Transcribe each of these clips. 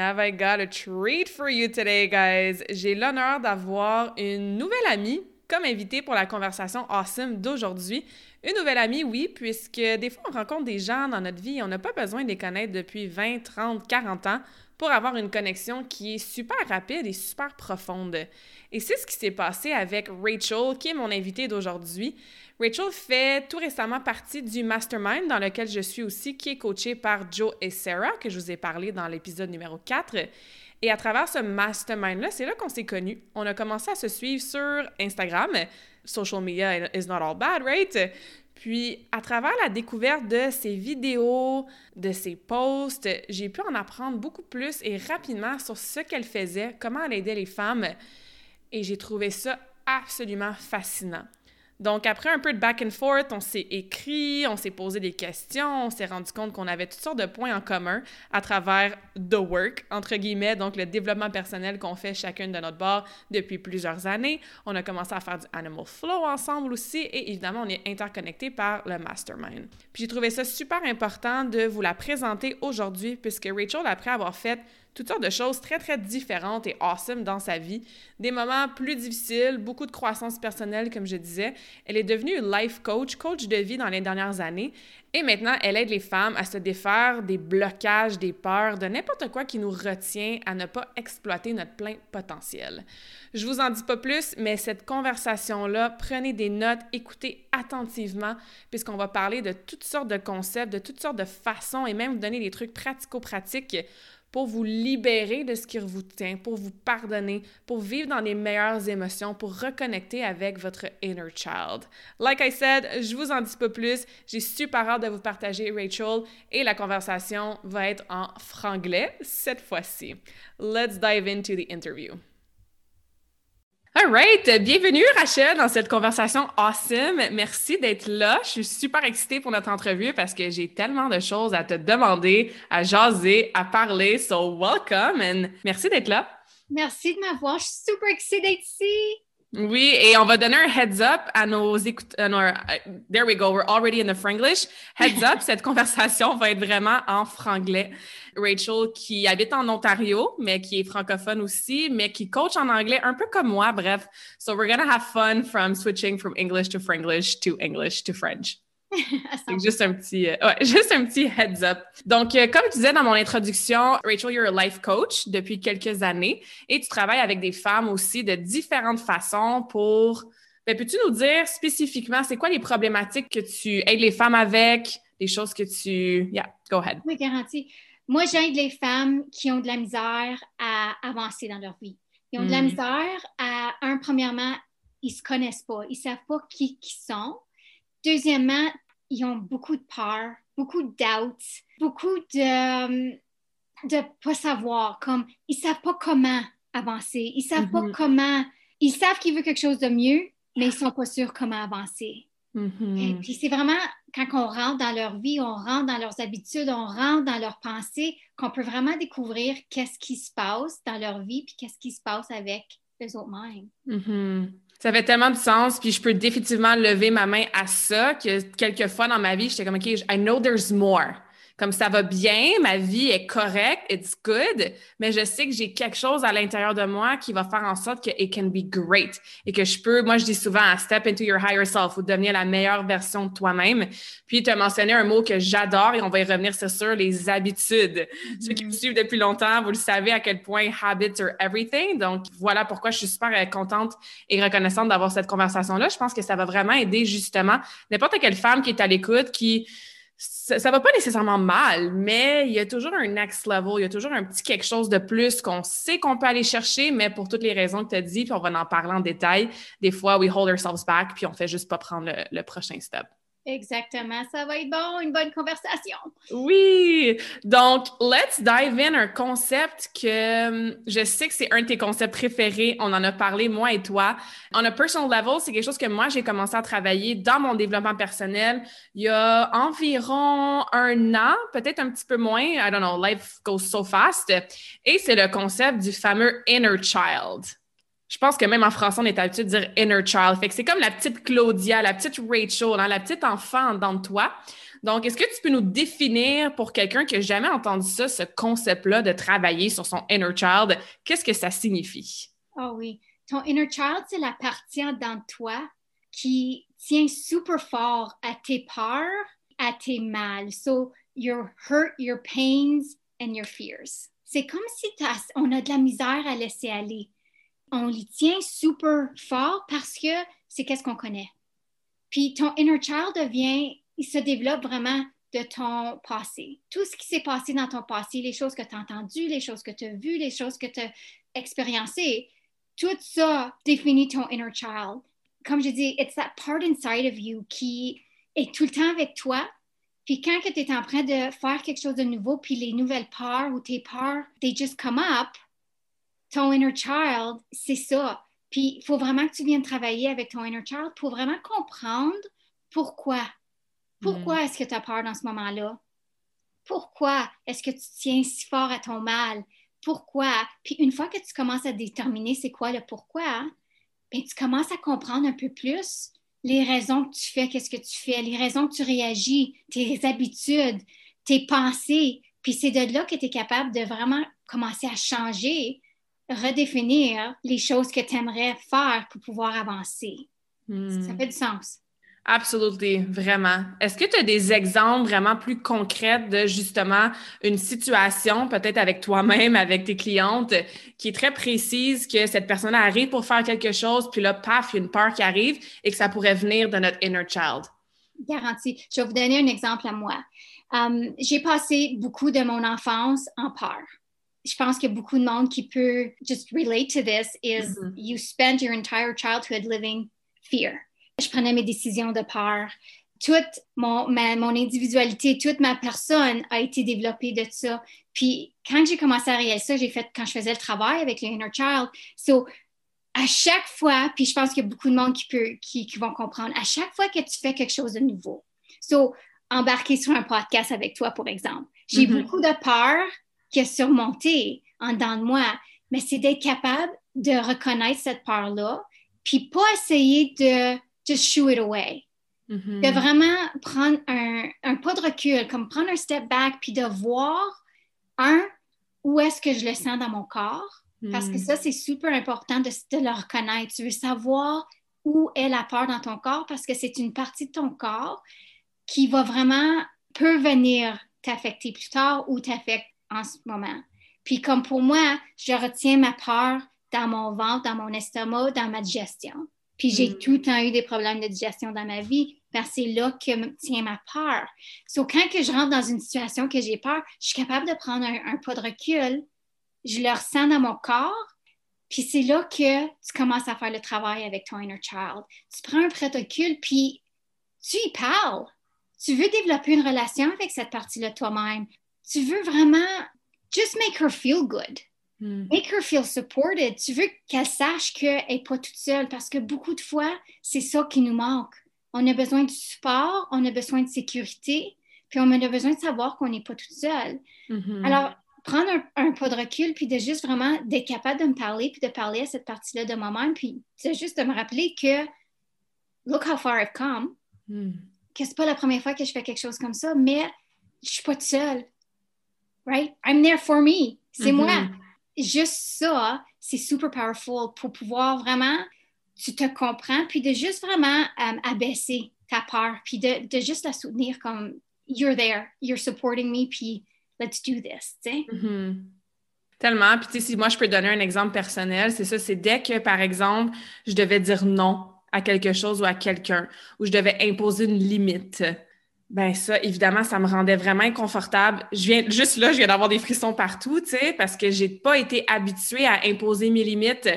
Have I got a treat for you today, guys? J'ai l'honneur d'avoir une nouvelle amie comme invitée pour la conversation awesome d'aujourd'hui. Une nouvelle amie, oui, puisque des fois, on rencontre des gens dans notre vie et on n'a pas besoin de les connaître depuis 20, 30, 40 ans pour avoir une connexion qui est super rapide et super profonde. Et c'est ce qui s'est passé avec Rachel, qui est mon invitée d'aujourd'hui. Rachel fait tout récemment partie du mastermind dans lequel je suis aussi, qui est coaché par Joe et Sarah, que je vous ai parlé dans l'épisode numéro 4. Et à travers ce mastermind-là, c'est là, qu'on s'est connus. On a commencé à se suivre sur Instagram. Social media is not all bad, right? Puis, à travers la découverte de ses vidéos, de ses posts, j'ai pu en apprendre beaucoup plus et rapidement sur ce qu'elle faisait, comment elle aidait les femmes. Et j'ai trouvé ça absolument fascinant. Donc, après un peu de back and forth, on s'est écrit, on s'est posé des questions, on s'est rendu compte qu'on avait toutes sortes de points en commun à travers the work, entre guillemets, donc le développement personnel qu'on fait chacune de notre bord depuis plusieurs années. On a commencé à faire du animal flow ensemble aussi et évidemment, on est interconnectés par le mastermind. Puis j'ai trouvé ça super important de vous la présenter aujourd'hui puisque Rachel, après avoir fait toutes sortes de choses très, très différentes et awesome dans sa vie. Des moments plus difficiles, beaucoup de croissance personnelle, comme je disais. Elle est devenue life coach, coach de vie dans les dernières années. Et maintenant, elle aide les femmes à se défaire des blocages, des peurs, de n'importe quoi qui nous retient à ne pas exploiter notre plein potentiel. Je vous en dis pas plus, mais cette conversation-là, prenez des notes, écoutez attentivement, puisqu'on va parler de toutes sortes de concepts, de toutes sortes de façons et même vous donner des trucs pratico-pratiques pour vous libérer de ce qui vous tient, pour vous pardonner, pour vivre dans les meilleures émotions, pour reconnecter avec votre inner child. Like I said, je vous en dis pas plus. J'ai super hâte de vous partager Rachel et la conversation va être en franglais cette fois-ci. Let's dive into the interview. All right. Bienvenue, Rachel, dans cette conversation awesome. Merci d'être là. Je suis super excitée pour notre entrevue parce que j'ai tellement de choses à te demander, à jaser, à parler. So, welcome and merci d'être là. Merci de m'avoir. Je suis super excitée d'être ici. Oui, et on va donner un heads up à nos écouteurs. Uh, there we go, we're already in the franglish. Heads up, cette conversation va être vraiment en franglais. Rachel, qui habite en Ontario, mais qui est francophone aussi, mais qui coach en anglais un peu comme moi, bref. So we're gonna have fun from switching from English to Franglish to English to French. C'est juste un petit, euh, ouais, juste un petit heads up. Donc, euh, comme je disais dans mon introduction, Rachel, you're a life coach depuis quelques années et tu travailles avec des femmes aussi de différentes façons pour. Ben, peux-tu nous dire spécifiquement, c'est quoi les problématiques que tu aides les femmes avec, les choses que tu. Yeah, go ahead. Oui, garantie. Moi, j'aide les femmes qui ont de la misère à avancer dans leur vie. Ils ont de la hmm. misère à, un, premièrement, ils se connaissent pas, ils savent pas qui ils sont. Deuxièmement, ils ont beaucoup de peur, beaucoup de doutes, beaucoup de de pas savoir, comme ils savent pas comment avancer, ils savent pas mm-hmm. comment, ils savent qu'ils veulent quelque chose de mieux, mais ils sont pas sûrs comment avancer. Mm-hmm. puis c'est vraiment quand on rentre dans leur vie, on rentre dans leurs habitudes, on rentre dans leurs pensées, qu'on peut vraiment découvrir qu'est-ce qui se passe dans leur vie, puis qu'est-ce qui se passe avec eux autres-mêmes. Mm-hmm. Ça fait tellement de sens, puis je peux définitivement lever ma main à ça, que quelques fois dans ma vie, j'étais comme, OK, I know there's more. Comme ça va bien, ma vie est correcte, it's good, mais je sais que j'ai quelque chose à l'intérieur de moi qui va faire en sorte que it can be great et que je peux, moi je dis souvent, step into your higher self ou devenir la meilleure version de toi-même. Puis tu as mentionné un mot que j'adore et on va y revenir, c'est sûr, les habitudes. Ceux qui me suivent depuis longtemps, vous le savez à quel point habits are everything. Donc voilà pourquoi je suis super euh, contente et reconnaissante d'avoir cette conversation-là. Je pense que ça va vraiment aider justement n'importe quelle femme qui est à l'écoute, qui ça, ne va pas nécessairement mal, mais il y a toujours un next level, il y a toujours un petit quelque chose de plus qu'on sait qu'on peut aller chercher, mais pour toutes les raisons que tu as dit, puis on va en parler en détail, des fois, we hold ourselves back, puis on fait juste pas prendre le prochain step. Exactement, ça va être bon, une bonne conversation. Oui, donc let's dive in un concept que hum, je sais que c'est un de tes concepts préférés. On en a parlé, moi et toi. On a personal level, c'est quelque chose que moi j'ai commencé à travailler dans mon développement personnel il y a environ un an, peut-être un petit peu moins. I don't know, life goes so fast. Et c'est le concept du fameux inner child je pense que même en français, on est habitué de dire inner child. Fait que c'est comme la petite Claudia, la petite Rachel, hein, la petite enfant dans toi. Donc, est-ce que tu peux nous définir pour quelqu'un qui n'a jamais entendu ça, ce concept-là de travailler sur son inner child? Qu'est-ce que ça signifie? Oh oui. Ton inner child, c'est la partie dans toi qui tient super fort à tes peurs, à tes mal. So, your hurt, your pains and your fears. C'est comme si on a de la misère à laisser aller on les tient super fort parce que c'est qu'est-ce qu'on connaît. Puis ton inner child devient, il se développe vraiment de ton passé. Tout ce qui s'est passé dans ton passé, les choses que tu as entendues, les choses que tu as vues, les choses que tu as expériencées, tout ça définit ton inner child. Comme je dis, it's that part inside of you qui est tout le temps avec toi. Puis quand tu es en train de faire quelque chose de nouveau, puis les nouvelles peurs ou tes peurs, they just come up, ton inner child, c'est ça. Puis il faut vraiment que tu viennes travailler avec ton inner child pour vraiment comprendre pourquoi. Pourquoi mm. est-ce que tu as peur dans ce moment-là? Pourquoi est-ce que tu tiens si fort à ton mal? Pourquoi? Puis une fois que tu commences à déterminer c'est quoi le pourquoi, bien, tu commences à comprendre un peu plus les raisons que tu fais, qu'est-ce que tu fais, les raisons que tu réagis, tes habitudes, tes pensées. Puis c'est de là que tu es capable de vraiment commencer à changer redéfinir les choses que tu aimerais faire pour pouvoir avancer. Ça hmm. fait du sens. Absolument, vraiment. Est-ce que tu as des exemples vraiment plus concrets de justement une situation, peut-être avec toi-même, avec tes clientes, qui est très précise que cette personne arrive pour faire quelque chose, puis là, paf, il y a une peur qui arrive et que ça pourrait venir de notre inner child? Garanti. Je vais vous donner un exemple à moi. Um, j'ai passé beaucoup de mon enfance en peur je pense qu'il y a beaucoup de monde qui peut just relate to this is mm-hmm. you spend your entire childhood living fear. Je prenais mes décisions de peur. Toute mon, mon individualité, toute ma personne a été développée de ça. Puis quand j'ai commencé à réaliser ça, j'ai fait quand je faisais le travail avec le inner child. So, à chaque fois, puis je pense qu'il y a beaucoup de monde qui, peut, qui, qui vont comprendre, à chaque fois que tu fais quelque chose de nouveau, so, embarquer sur un podcast avec toi, pour exemple, j'ai mm-hmm. beaucoup de peur qui a surmonté en dedans de moi, mais c'est d'être capable de reconnaître cette peur-là, puis pas essayer de just shoo it away. Mm-hmm. De vraiment prendre un, un, pas de recul, comme prendre un step back, puis de voir, un, où est-ce que je le sens dans mon corps, parce que mm. ça, c'est super important de, de, le reconnaître. Tu veux savoir où est la peur dans ton corps, parce que c'est une partie de ton corps qui va vraiment, peut venir t'affecter plus tard ou t'affecter en ce moment. Puis comme pour moi, je retiens ma peur dans mon ventre, dans mon estomac, dans ma digestion. Puis j'ai mm. tout le temps eu des problèmes de digestion dans ma vie, parce que c'est là que me tient ma peur. Donc, quand que je rentre dans une situation que j'ai peur, je suis capable de prendre un, pas de recul, je le ressens dans mon corps, puis c'est là que tu commences à faire le travail avec ton inner child. Tu prends un de recul, puis tu y parles. Tu veux développer une relation avec cette partie-là toi-même tu veux vraiment just make her feel good. Hmm. Make her feel supported. Tu veux qu'elle sache qu'elle n'est pas toute seule parce que beaucoup de fois, c'est ça qui nous manque. On a besoin de support, on a besoin de sécurité, puis on a besoin de savoir qu'on n'est pas toute seule. Mm-hmm. Alors, prendre un, pas de recul, puis de juste vraiment d'être capable de me parler, puis de parler à cette partie-là de moi-même, puis c'est juste de me rappeler que look how far I've come, mm. que c'est pas la première fois que je fais quelque chose comme ça, mais je suis pas toute seule right? I'm there for me. C'est moi. Mm-hmm. Juste ça, c'est super powerful pour pouvoir vraiment, tu te comprends, puis de juste vraiment euh, abaisser ta peur, puis de, de, juste la soutenir comme you're there, you're supporting me, puis let's do this, tu sais. Mm-hmm. Tellement. Puis, tu sais, si moi, je peux donner un exemple personnel, c'est ça, c'est dès que, par exemple, je devais dire non à quelque chose ou à quelqu'un, ou je devais imposer une limite Ben ça, évidemment, ça me rendait vraiment inconfortable. Je viens juste là, je viens d'avoir des frissons partout, tu sais, parce que j'ai pas été habituée à imposer mes limites.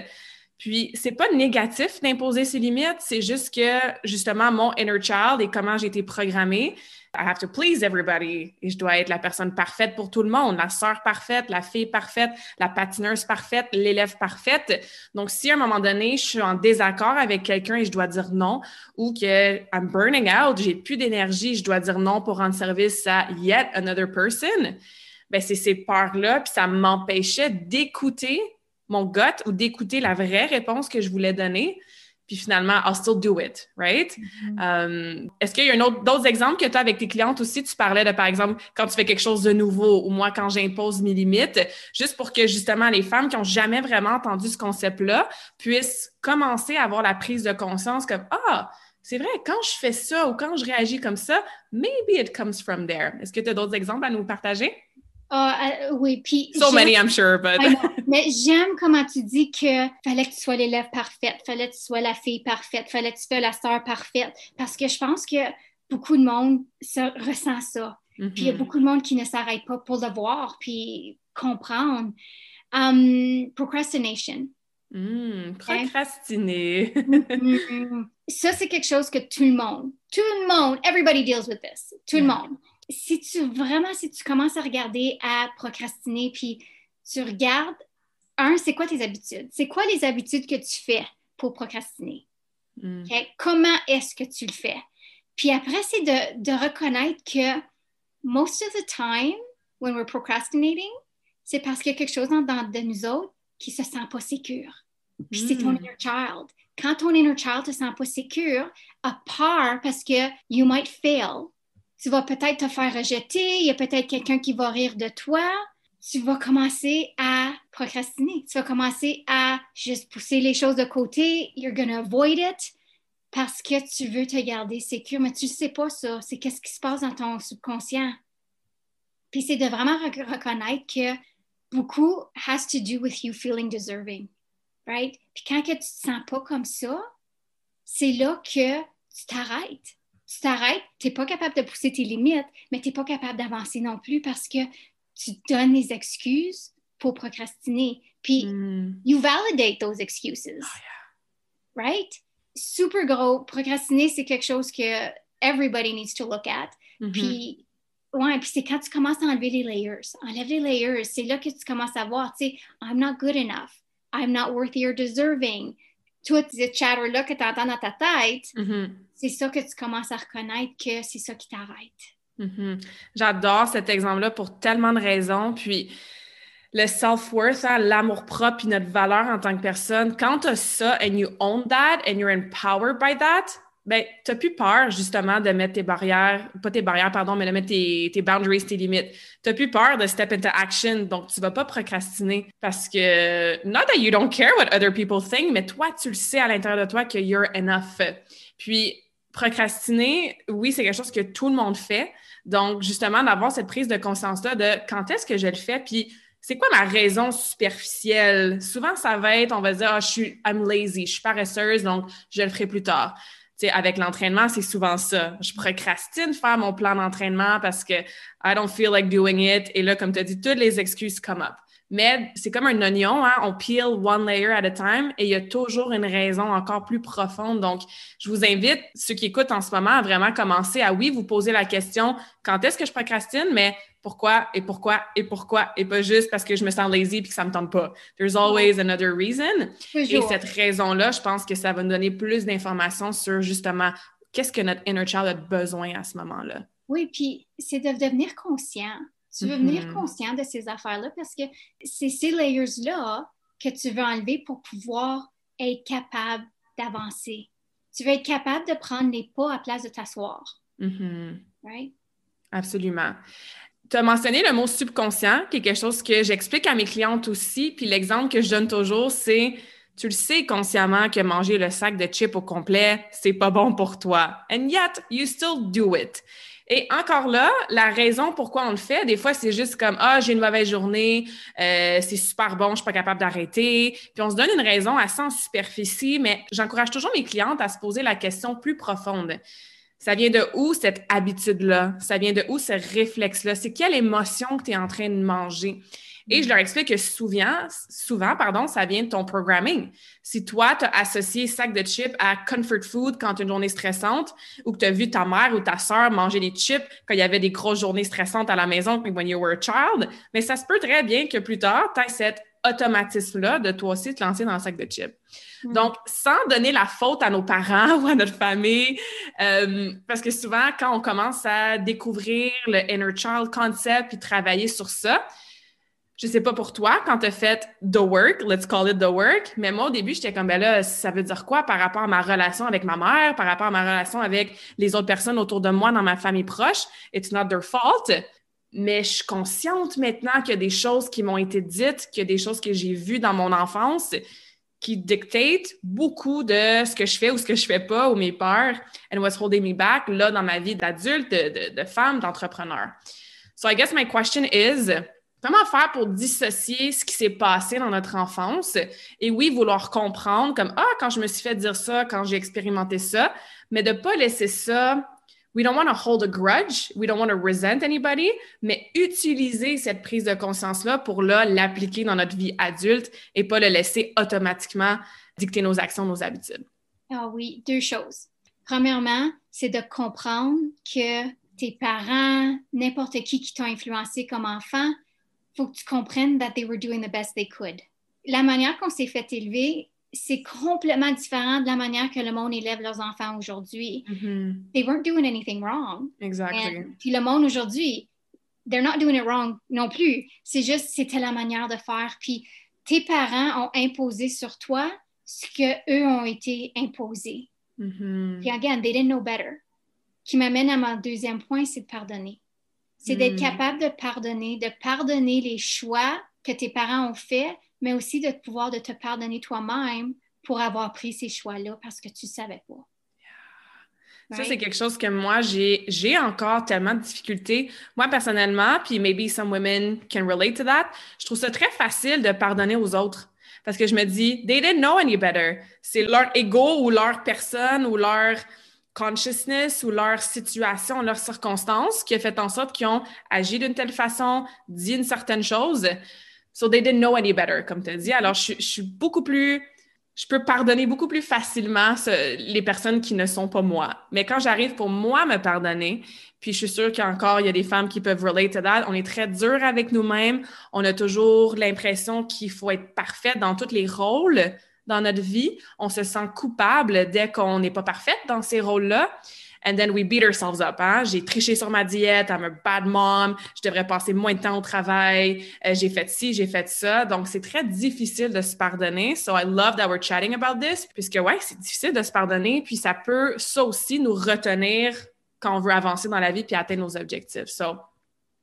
Puis c'est pas négatif d'imposer ses limites, c'est juste que justement mon inner child et comment j'ai été programmée, I have to please everybody et je dois être la personne parfaite pour tout le monde, la sœur parfaite, la fille parfaite, la patineuse parfaite, l'élève parfaite. Donc, si à un moment donné, je suis en désaccord avec quelqu'un et je dois dire non ou que I'm burning out, j'ai plus d'énergie, je dois dire non pour rendre service à yet another person, ben c'est ces peurs-là, puis ça m'empêchait d'écouter mon gut ou d'écouter la vraie réponse que je voulais donner puis finalement, I'll still do it, right? Mm-hmm. Um, est-ce qu'il y a d'autres exemples que tu as avec tes clientes aussi? Tu parlais de, par exemple, quand tu fais quelque chose de nouveau ou moi, quand j'impose mes limites, juste pour que justement les femmes qui n'ont jamais vraiment entendu ce concept-là puissent commencer à avoir la prise de conscience comme Ah, c'est vrai, quand je fais ça ou quand je réagis comme ça, maybe it comes from there. Est-ce que tu as d'autres exemples à nous partager? Uh, oui, puis. So many, I'm sure, but. mais j'aime comment tu dis que fallait que tu sois l'élève parfaite, fallait que tu sois la fille parfaite, fallait que tu sois la sœur parfaite. Parce que je pense que beaucoup de monde ressent ça. Puis il y a mm-hmm. beaucoup de monde qui ne s'arrête pas pour le voir, puis comprendre. Um, procrastination. Mm, procrastiner. Mm-hmm. ça, c'est quelque chose que tout le monde, tout le monde, everybody deals with this, tout le monde si tu vraiment, si tu commences à regarder à procrastiner, puis tu regardes, un, c'est quoi tes habitudes? C'est quoi les habitudes que tu fais pour procrastiner? Hmm. Comment est-ce que tu le fais? Puis après, c'est de, de, reconnaître que most of the time, when we're procrastinating, c'est parce qu'il y a quelque chose dans, de nous autres qui se sent pas sécure. Puis c'est ton hmm. inner child. Quand ton inner child te sent pas sécure, à part parce que you might fail, tu vas peut-être te faire rejeter, il y a peut-être quelqu'un qui va rire de toi. Tu vas commencer à procrastiner. Tu vas commencer à juste pousser les choses de côté. You're gonna avoid it parce que tu veux te garder sécure, mais tu ne sais pas ça. C'est qu'est-ce qui se passe dans ton subconscient. Puis c'est de vraiment reconnaître que beaucoup has to do with you feeling deserving, right? Puis quand que tu te sens pas comme ça, c'est là que tu t'arrêtes tu t'arrêtes, tu n'es pas capable de pousser tes limites, mais tu n'es pas capable d'avancer non plus parce que tu donnes des excuses pour procrastiner. Puis, hmm. you validate those excuses. Oh, right? Super gros. Procrastiner, c'est quelque chose que everybody needs to look at. Mm-hmm. Puis, ouais, puis c'est quand tu commences à enlever les layers. Enlève les layers. C'est là que tu commences à voir, tu sais, I'm not good enough. I'm not worthy or deserving toi, ce chatter-là que tu entends dans ta tête, mm-hmm. c'est ça que tu commences à reconnaître que c'est ça qui t'arrête. Mm-hmm. J'adore cet exemple-là pour tellement de raisons. Puis le self-worth, hein, l'amour-propre puis notre valeur en tant que personne, quand tu as ça and you own that and you're empowered by that, ben, tu n'as plus peur, justement, de mettre tes barrières, pas tes barrières, pardon, mais de mettre tes, tes boundaries, tes limites. Tu n'as plus peur de step into action, donc tu ne vas pas procrastiner parce que, not that you don't care what other people think, mais toi, tu le sais à l'intérieur de toi que you're enough. Puis, procrastiner, oui, c'est quelque chose que tout le monde fait. Donc, justement, d'avoir cette prise de conscience-là de quand est-ce que je le fais, puis c'est quoi ma raison superficielle? Souvent, ça va être, on va dire, ah, je suis, I'm lazy, je suis paresseuse, donc je le ferai plus tard avec l'entraînement, c'est souvent ça. Je procrastine faire mon plan d'entraînement parce que I don't feel like doing it. Et là, comme tu as dit, toutes les excuses come up. Mais c'est comme un oignon, hein? on peel one layer at a time et il y a toujours une raison encore plus profonde. Donc, je vous invite, ceux qui écoutent en ce moment, à vraiment commencer à, oui, vous poser la question, quand est-ce que je procrastine, mais pourquoi et pourquoi et pourquoi et pas juste parce que je me sens lazy puis que ça me tente pas. There's always another reason. Et cette raison-là, je pense que ça va nous donner plus d'informations sur justement qu'est-ce que notre inner child a besoin à ce moment-là. Oui, puis c'est de devenir conscient tu veux venir mm-hmm. conscient de ces affaires-là parce que c'est ces layers-là que tu veux enlever pour pouvoir être capable d'avancer. Tu veux être capable de prendre les pas à place de t'asseoir. Mm-hmm. Right? Absolument. Tu as mentionné le mot subconscient, qui est quelque chose que j'explique à mes clientes aussi. Puis l'exemple que je donne toujours, c'est tu le sais consciemment que manger le sac de chips au complet, c'est pas bon pour toi. And yet, you still do it. Et encore là, la raison pourquoi on le fait, des fois, c'est juste comme Ah, j'ai une mauvaise journée, euh, c'est super bon, je suis pas capable d'arrêter. Puis on se donne une raison à en superficie, mais j'encourage toujours mes clientes à se poser la question plus profonde. Ça vient de où cette habitude-là? Ça vient de où ce réflexe-là? C'est quelle émotion que tu es en train de manger? Et je leur explique que souvent, souvent, pardon, ça vient de ton programming. Si toi, tu as associé sac de chips à comfort food quand une journée stressante ou que tu as vu ta mère ou ta soeur manger des chips quand il y avait des grosses journées stressantes à la maison when you were a child, mais ça se peut très bien que plus tard, tu aies cet automatisme-là de toi aussi te lancer dans le sac de chips. Mm. Donc, sans donner la faute à nos parents ou à notre famille, euh, parce que souvent, quand on commence à découvrir le inner child concept puis travailler sur ça, je sais pas pour toi, quand tu as fait the work, let's call it the work, mais moi, au début, j'étais comme, ben là, ça veut dire quoi par rapport à ma relation avec ma mère, par rapport à ma relation avec les autres personnes autour de moi dans ma famille proche? It's not their fault. Mais je suis consciente maintenant qu'il y a des choses qui m'ont été dites, qu'il y a des choses que j'ai vues dans mon enfance qui dictatent beaucoup de ce que je fais ou ce que je fais pas ou mes peurs and what's holding me back là dans ma vie d'adulte, de, de, femme, d'entrepreneur. So I guess my question is, Comment faire pour dissocier ce qui s'est passé dans notre enfance et oui, vouloir comprendre comme Ah, quand je me suis fait dire ça, quand j'ai expérimenté ça, mais de pas laisser ça. We don't want to hold a grudge, we don't want to resent anybody, mais utiliser cette prise de conscience-là pour l'appliquer dans notre vie adulte et pas le laisser automatiquement dicter nos actions, nos habitudes. Ah oui, deux choses. Premièrement, c'est de comprendre que tes parents, n'importe qui qui t'a influencé comme enfant, faut que tu comprennes that they were doing the best they could. La manière qu'on s'est fait élever, c'est complètement différent de la manière que le monde élève leurs enfants aujourd'hui. Mm-hmm. They weren't doing anything wrong. Exactly. puis le monde aujourd'hui, they're not doing it wrong non plus. C'est juste, c'était la manière de faire. Puis tes parents ont imposé sur toi ce que eux ont été imposés. Mm-hmm. Puis again, they didn't know better. Qui m'amène à mon deuxième point, c'est de pardonner. C'est d'être hmm. capable de pardonner, de pardonner les choix que tes parents ont faits, mais aussi de pouvoir de te pardonner toi-même pour avoir pris ces choix-là parce que tu ne savais pas. Ça, c'est quelque chose que moi, j'ai encore tellement de difficultés. Moi, personnellement, puis maybe some women can relate to that, je trouve ça très facile de pardonner aux autres. Parce que je me dis, they didn't know any better. C'est leur ego ou leur personne ou leur consciousness ou leur situation, leurs circonstances qui a fait en sorte qu'ils ont agi d'une telle façon, dit une certaine chose. So they didn't know any better, comme tu as dit. Alors, je, suis beaucoup plus. Je peux pardonner beaucoup plus facilement les personnes qui ne sont pas moi. Mais quand j'arrive pour moi me pardonner, puis je suis sûre qu'encore, il y a des femmes qui peuvent relate to that, on est très dur avec nous-mêmes. On a toujours l'impression qu'il faut être parfait dans tous les rôles dans notre vie. On se sent coupable dès qu'on n'est pas parfaite dans ces rôles-là. And then we beat ourselves up. Hein? J'ai triché sur ma diète, I'm a bad mom, je devrais passer moins de temps au travail, euh, j'ai fait ci, j'ai fait ça. Donc, c'est très difficile de se pardonner. So, I love that we're chatting about this, puisque, ouais, c'est difficile de se pardonner, puis ça peut, ça aussi, nous retenir quand on veut avancer dans la vie puis atteindre nos objectifs. So,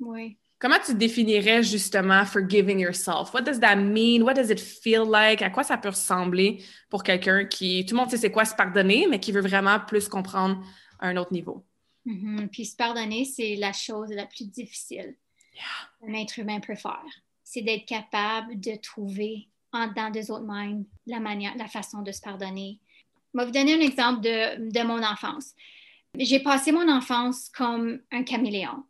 oui. Comment tu définirais justement forgiving yourself? What does that mean? What does it feel like? À quoi ça peut ressembler pour quelqu'un qui, tout le monde sait c'est quoi se pardonner, mais qui veut vraiment plus comprendre à un autre niveau? Mm-hmm. Puis se pardonner, c'est la chose la plus difficile yeah. qu'un être humain peut faire. C'est d'être capable de trouver en dedans des autres mêmes la manière, la façon de se pardonner. Je vais vous donner un exemple de, de mon enfance. J'ai passé mon enfance comme un caméléon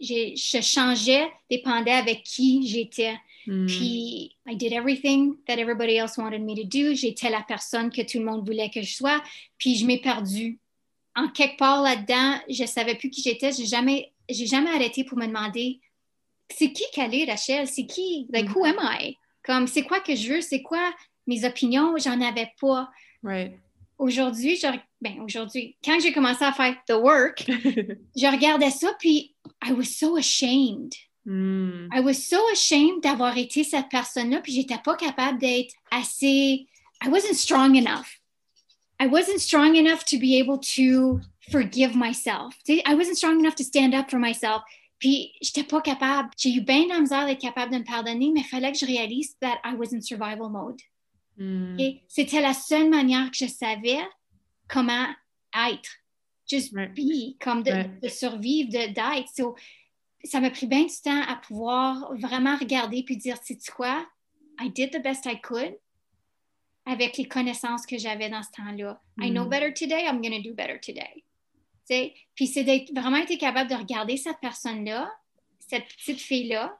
je changeais, dépendait avec qui j'étais. Hmm. Puis, I did everything that everybody else wanted me to do. J'étais la personne que tout le monde voulait que je sois. Puis, je m'ai perdue. En quelque part là-dedans, je ne savais plus qui j'étais. J'ai jamais, j'ai jamais arrêté pour me demander c'est qui Calais, Rachel? C'est qui? Like, who am I? Comme, c'est quoi que je veux? C'est quoi mes opinions? J'en avais pas. Right. Aujourd'hui, je, ben, aujourd'hui, quand j'ai commencé à faire the work, je regardais ça, puis I was so ashamed. Mm. I was so ashamed d'avoir été cette personne-là, puis j'étais pas capable d'être assez. I wasn't strong enough. I wasn't strong enough to be able to forgive myself. I wasn't strong enough to stand up for myself. Puis j'étais pas capable. J'ai eu bien de la misère d'être capable de me pardonner, mais il fallait que je réalise that I was in survival mode. Mm. C'était la seule manière que je savais comment être. Just be, comme de, survivre, d'être. ça m'a pris bien du temps à pouvoir vraiment regarder puis dire, c'est quoi? I did the best I could avec les connaissances que j'avais dans ce temps-là. I know mm. better today, I'm going to do better today. Puis c'est d'être vraiment été capable de regarder cette personne-là, cette petite fille-là,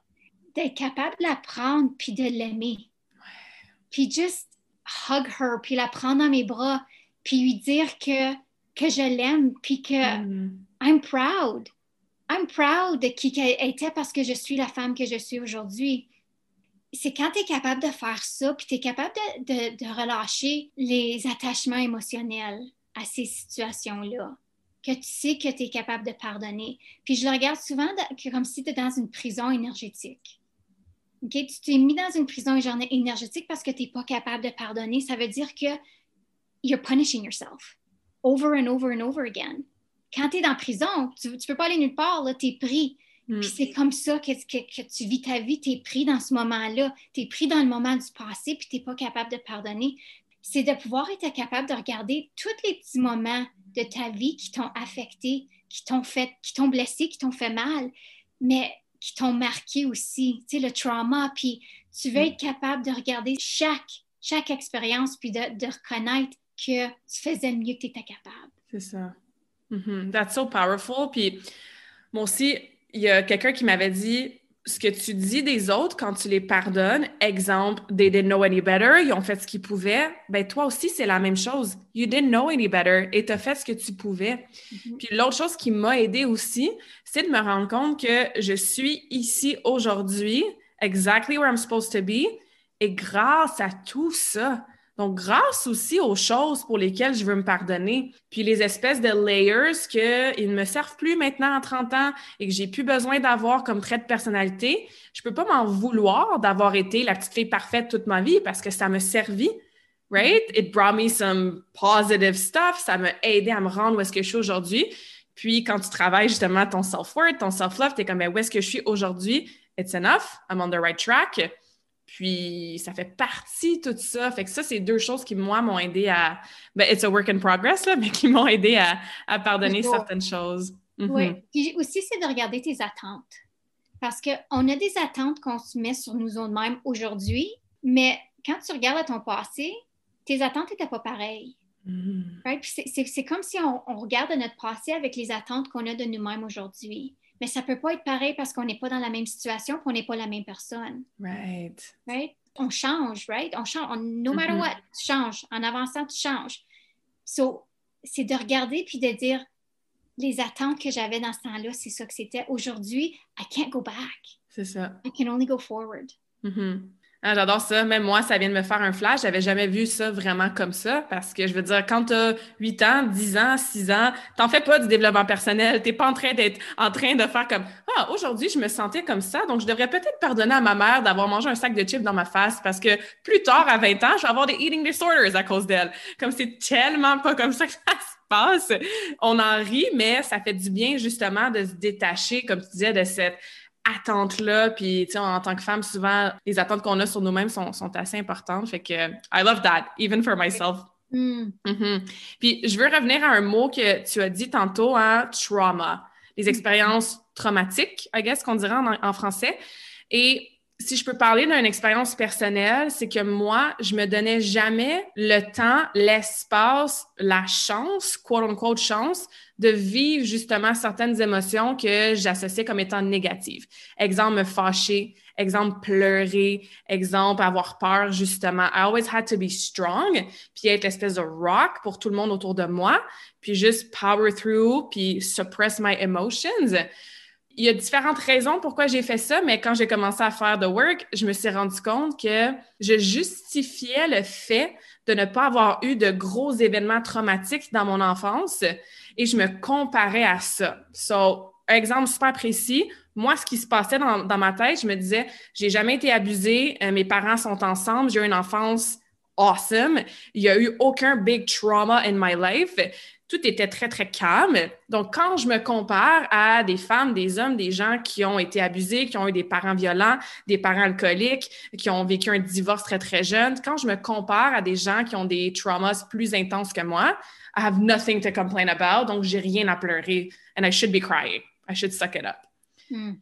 d'être capable de la prendre puis de l'aimer. Puis juste hug her, puis la prendre dans mes bras, puis lui dire que, que je l'aime, puis que mm. I'm proud. I'm proud de qui elle était parce que je suis la femme que je suis aujourd'hui. C'est quand tu es capable de faire ça, puis tu es capable de, relâcher les attachements émotionnels à ces situations-là, que tu sais que tu es capable de pardonner. Puis je le regarde souvent comme si tu es dans une prison énergétique. Tu t'es mis dans une prison énergétique parce que tu n'es pas capable de pardonner. Ça veut dire que you're punishing yourself over and over and over again. Quand tu es dans prison, tu ne peux pas aller nulle part, tu es pris. Mm. Puis c'est comme ça que, que, tu vis ta vie, tu es pris dans ce moment-là, tu es pris dans le moment du passé, puis tu n'es pas capable de pardonner. C'est de pouvoir être capable de regarder tous les petits moments de ta vie qui t'ont affecté, qui t'ont fait, qui t'ont blessé, qui t'ont fait mal, mais qui t'ont marqué aussi, tu sais, le trauma, puis tu veux mm. être capable de regarder chaque, chaque expérience, puis de, de reconnaître que tu faisais mieux que tu étais capable. C'est ça. Mm-hmm. That's so powerful. Puis moi aussi, il y a quelqu'un qui m'avait dit ce que tu dis des autres quand tu les pardonnes, exemple, they didn't know any better, ils ont fait ce qu'ils pouvaient, ben toi aussi, c'est la même chose. You didn't know any better et tu as fait ce que tu pouvais. Mm-hmm. Puis l'autre chose qui m'a aidé aussi, c'est de me rendre compte que je suis ici aujourd'hui, exactly where I'm supposed to be, et grâce à tout ça, donc, grâce aussi aux choses pour lesquelles je veux me pardonner, puis les espèces de layers qu'ils ne me servent plus maintenant à 30 ans et que j'ai plus besoin d'avoir comme trait de personnalité, je peux pas m'en vouloir d'avoir été la petite fille parfaite toute ma vie parce que ça m'a servi, right? It brought me some positive stuff, ça m'a aidé à me rendre où est-ce que je suis aujourd'hui. Puis quand tu travailles justement ton self-worth, ton self-love, tu es comme, ben, où est-ce que je suis aujourd'hui? It's enough, I'm on the right track. Puis ça fait partie de tout ça. Fait que ça, c'est deux choses qui, moi, m'ont aidé à. Ben, it's a work in progress, là, mais qui m'ont aidé à, pardonner certaines choses. Oui. Mm-hmm. Puis aussi, c'est de regarder tes attentes. Parce qu'on a des attentes qu'on se met sur nous mêmes aujourd'hui, mais quand tu regardes à ton passé, tes attentes n'étaient pas pareilles. Mm-hmm. C'est comme si on, on regarde notre passé avec les attentes qu'on a de nous-mêmes aujourd'hui mais ça peut pas être pareil parce qu'on n'est pas dans la même situation, qu'on n'est pas la même personne. Right. Right? On change, right? On change. no matter mm-hmm. what, tu changes. En avançant, tu changes. So, c'est de regarder puis de dire les attentes que j'avais dans ce temps-là, c'est ça que c'était. Aujourd'hui, I can't go back. C'est ça. I can only go forward. Mm-hmm. Ah, j'adore ça. Même moi, ça vient de me faire un flash. J'avais jamais vu ça vraiment comme ça parce que je veux dire, quand tu as 8 ans, 10 ans, 6 ans, t'en fais pas du développement personnel. T'es pas en train d'être en train de faire comme Ah, aujourd'hui, je me sentais comme ça, donc je devrais peut-être pardonner à ma mère d'avoir mangé un sac de chips dans ma face parce que plus tard, à 20 ans, je vais avoir des eating disorders à cause d'elle. Comme c'est tellement pas comme ça que ça se passe. On en rit, mais ça fait du bien justement de se détacher, comme tu disais, de cette attentes-là. Puis, tu sais, en tant que femme, souvent, les attentes qu'on a sur nous-mêmes sont, sont, assez importantes. Fait que, I love that, even for myself. Mm. Mm-hmm. Puis, je veux revenir à un mot que tu as dit tantôt, hein, trauma. Les expériences traumatiques, I guess, qu'on dirait en, en français. Et si je peux parler d'une expérience personnelle, c'est que moi, je me donnais jamais le temps, l'espace, la chance, quote unquote chance, de vivre justement certaines émotions que j'associais comme étant négatives. Exemple, me fâcher, exemple, pleurer, exemple, avoir peur, justement. I always had to be strong, puis être l'espèce de rock pour tout le monde autour de moi, puis juste power through, puis suppress my emotions il y a différentes raisons pourquoi j'ai fait ça, mais quand j'ai commencé à faire The Work, je me suis rendu compte que je justifiais le fait de ne pas avoir eu de gros événements traumatiques dans mon enfance et je me comparais à ça. So, un exemple super précis, moi, ce qui se passait dans, dans ma tête, je me disais, j'ai jamais été abusée, euh, mes parents sont ensemble, j'ai eu une enfance awesome, il n'y a eu aucun big trauma in my life tout était très, très calme. Donc, quand je me compare à des femmes, des hommes, des gens qui ont été abusés, qui ont eu des parents violents, des parents alcooliques, qui ont vécu un divorce très, très jeune, quand je me compare à des gens qui ont des traumas plus intenses que moi, I have nothing to complain about, donc j'ai rien à pleurer. And I should be crying. I should suck it up. Hmm.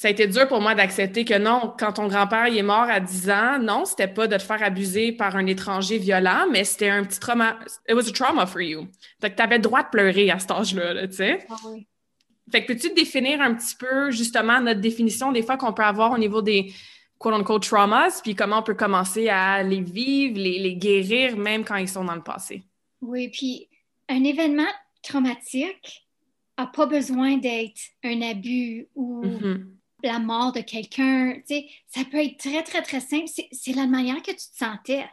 Ça a été dur pour moi d'accepter que non, quand ton grand-père est mort à 10 ans, non, c'était pas de te faire abuser par un étranger violent, mais c'était un petit trauma. It was a trauma for you. Fait que tu avais le droit de pleurer à cet âge-là, tu sais. Ah fait que peux-tu définir un petit peu, justement, notre définition des fois qu'on peut avoir au niveau des quote-unquote traumas, puis comment on peut commencer à les vivre, les, les guérir, même quand ils sont dans le passé? Oui, puis un événement traumatique n'a pas besoin d'être un abus ou mm-hmm. La mort de quelqu'un. Ça peut être très, très, très simple. C'est la manière que tu te sentais.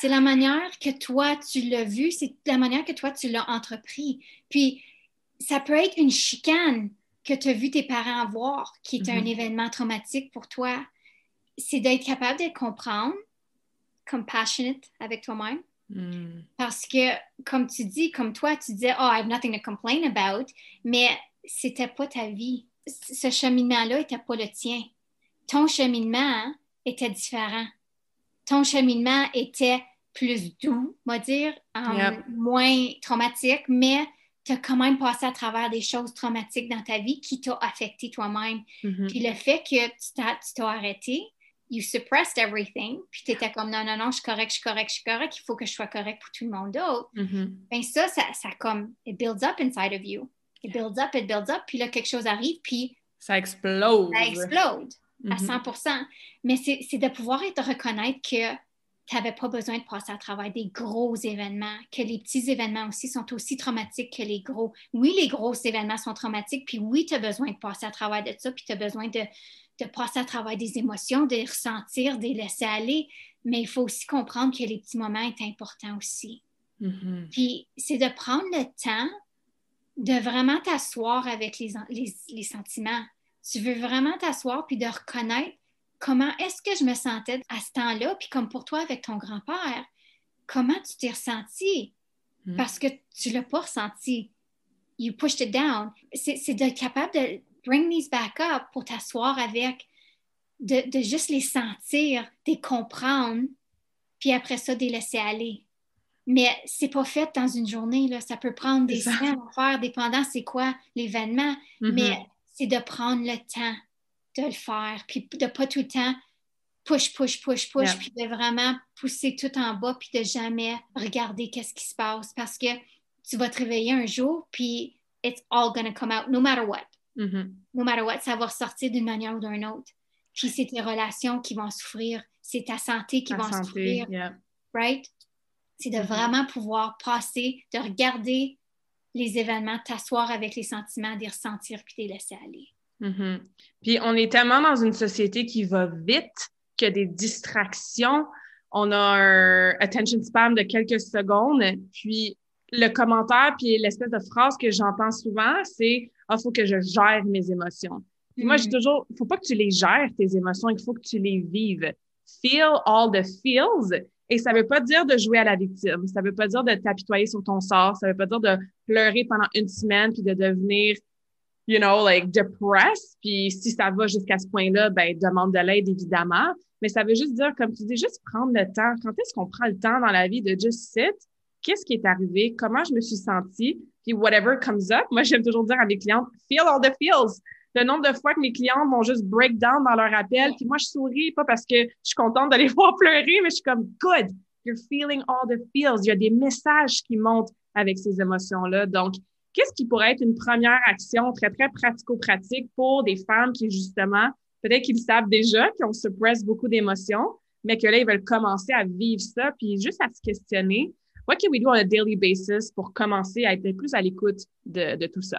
C'est la manière que toi, tu l'as vu. C'est la manière que toi, tu l'as entrepris. Puis, ça peut être une chicane que tu as vu tes parents avoir, qui est un mm-hmm. événement traumatique pour toi. C'est d'être capable de comprendre, compassionate avec toi-même, Hmm. Parce que, comme tu dis, comme toi, tu disais, oh, I have nothing to complain about, mais c'était pas ta vie. Ce cheminement-là n'était pas le tien. Ton cheminement était différent. Ton cheminement était plus doux, on va dire, moins traumatique, mais tu as quand même passé à travers des choses traumatiques dans ta vie qui t'ont affecté toi-même. Mm-hmm. Puis le fait que tu t'as arrêté, you suppressed everything, puis tu étais comme non, non, non, je suis correct, je suis correct, je suis correct, il faut que je sois correct pour tout le monde d'autre. Mm-hmm. Ben ça, ça, ça, comme, it builds up inside of you. It builds up, it builds up, puis là, quelque chose arrive, puis. Ça explose. Ça explose à 100 mm-hmm. Mais c'est de pouvoir te reconnaître que tu n'avais pas besoin de passer à travers des gros événements, que les petits événements aussi sont aussi traumatiques que les gros. Oui, les gros événements sont traumatiques, puis oui, tu as besoin de passer à travers de ça, puis tu as besoin de, de passer à travers des émotions, de les ressentir, de les laisser aller, mais il faut aussi comprendre que les petits moments sont importants aussi. Mm-hmm. Puis c'est de prendre le temps de vraiment t'asseoir avec les, les, sentiments. Tu veux vraiment t'asseoir puis de reconnaître comment est-ce que je me sentais à ce temps-là, puis comme pour toi avec ton grand-père, comment tu t'es ressenti? Mm. Parce que tu ne l'as pas ressenti. You pushed it down. C'est d'être capable de bring these back up pour t'asseoir avec, de, de, juste les sentir, de les comprendre, puis après ça, de les laisser aller. Mais c'est pas fait dans une journée, là. ça peut prendre des semaines à faire, dépendant c'est quoi l'événement, mm-hmm. mais c'est de prendre le temps de le faire, puis de pas tout le temps push, push, push, push, puis de vraiment pousser tout en bas, puis de jamais regarder qu'est-ce qui se passe, parce que tu vas te réveiller un jour, puis it's all gonna come out, no matter what. Mm-hmm. No matter what, ça va ressortir d'une manière ou d'une autre. Puis c'est tes relations qui vont souffrir, c'est ta santé qui va souffrir. Right? C'est de mm-hmm. vraiment pouvoir passer, de regarder les événements, t'asseoir avec les sentiments, de ressentir puis les laisser aller. Mm-hmm. Puis on est tellement dans une société qui va vite que des distractions. On a un attention spam de quelques secondes. Puis le commentaire, puis l'espèce de phrase que j'entends souvent, c'est il faut que je gère mes émotions. Moi, je dis mm. toujours, il faut pas que tu les gères, tes émotions, il faut que tu les vives. Feel all the feels. Et ça veut pas dire de jouer à la victime. Ça veut pas dire de t'apitoyer sur ton sort. Ça veut pas dire de pleurer pendant une semaine puis de devenir, you know, like depressed. Puis si ça va jusqu'à ce point-là, ben, demande de l'aide, évidemment. Mais ça veut juste dire, comme tu dis, juste prendre le temps. Quand est-ce qu'on prend le temps dans la vie de just sit? Qu'est-ce qui est arrivé? Comment je me suis sentie? puis whatever comes up. Moi, j'aime toujours dire à mes clientes, feel all the feels. Le nombre de fois que mes clientes vont juste break down dans leur appel, puis moi, je souris, pas parce que je suis contente de les voir pleurer, mais je suis comme, good, you're feeling all the feels. Il y a des messages qui montent avec ces émotions-là. Donc, qu'est-ce qui pourrait être une première action très, très pratico-pratique pour des femmes qui, justement, peut-être qu'ils savent déjà, qu'ils ont suppress beaucoup d'émotions, mais que là, ils veulent commencer à vivre ça, puis juste à se questionner what can we do on a daily basis pour commencer à être plus à l'écoute de, de, tout ça?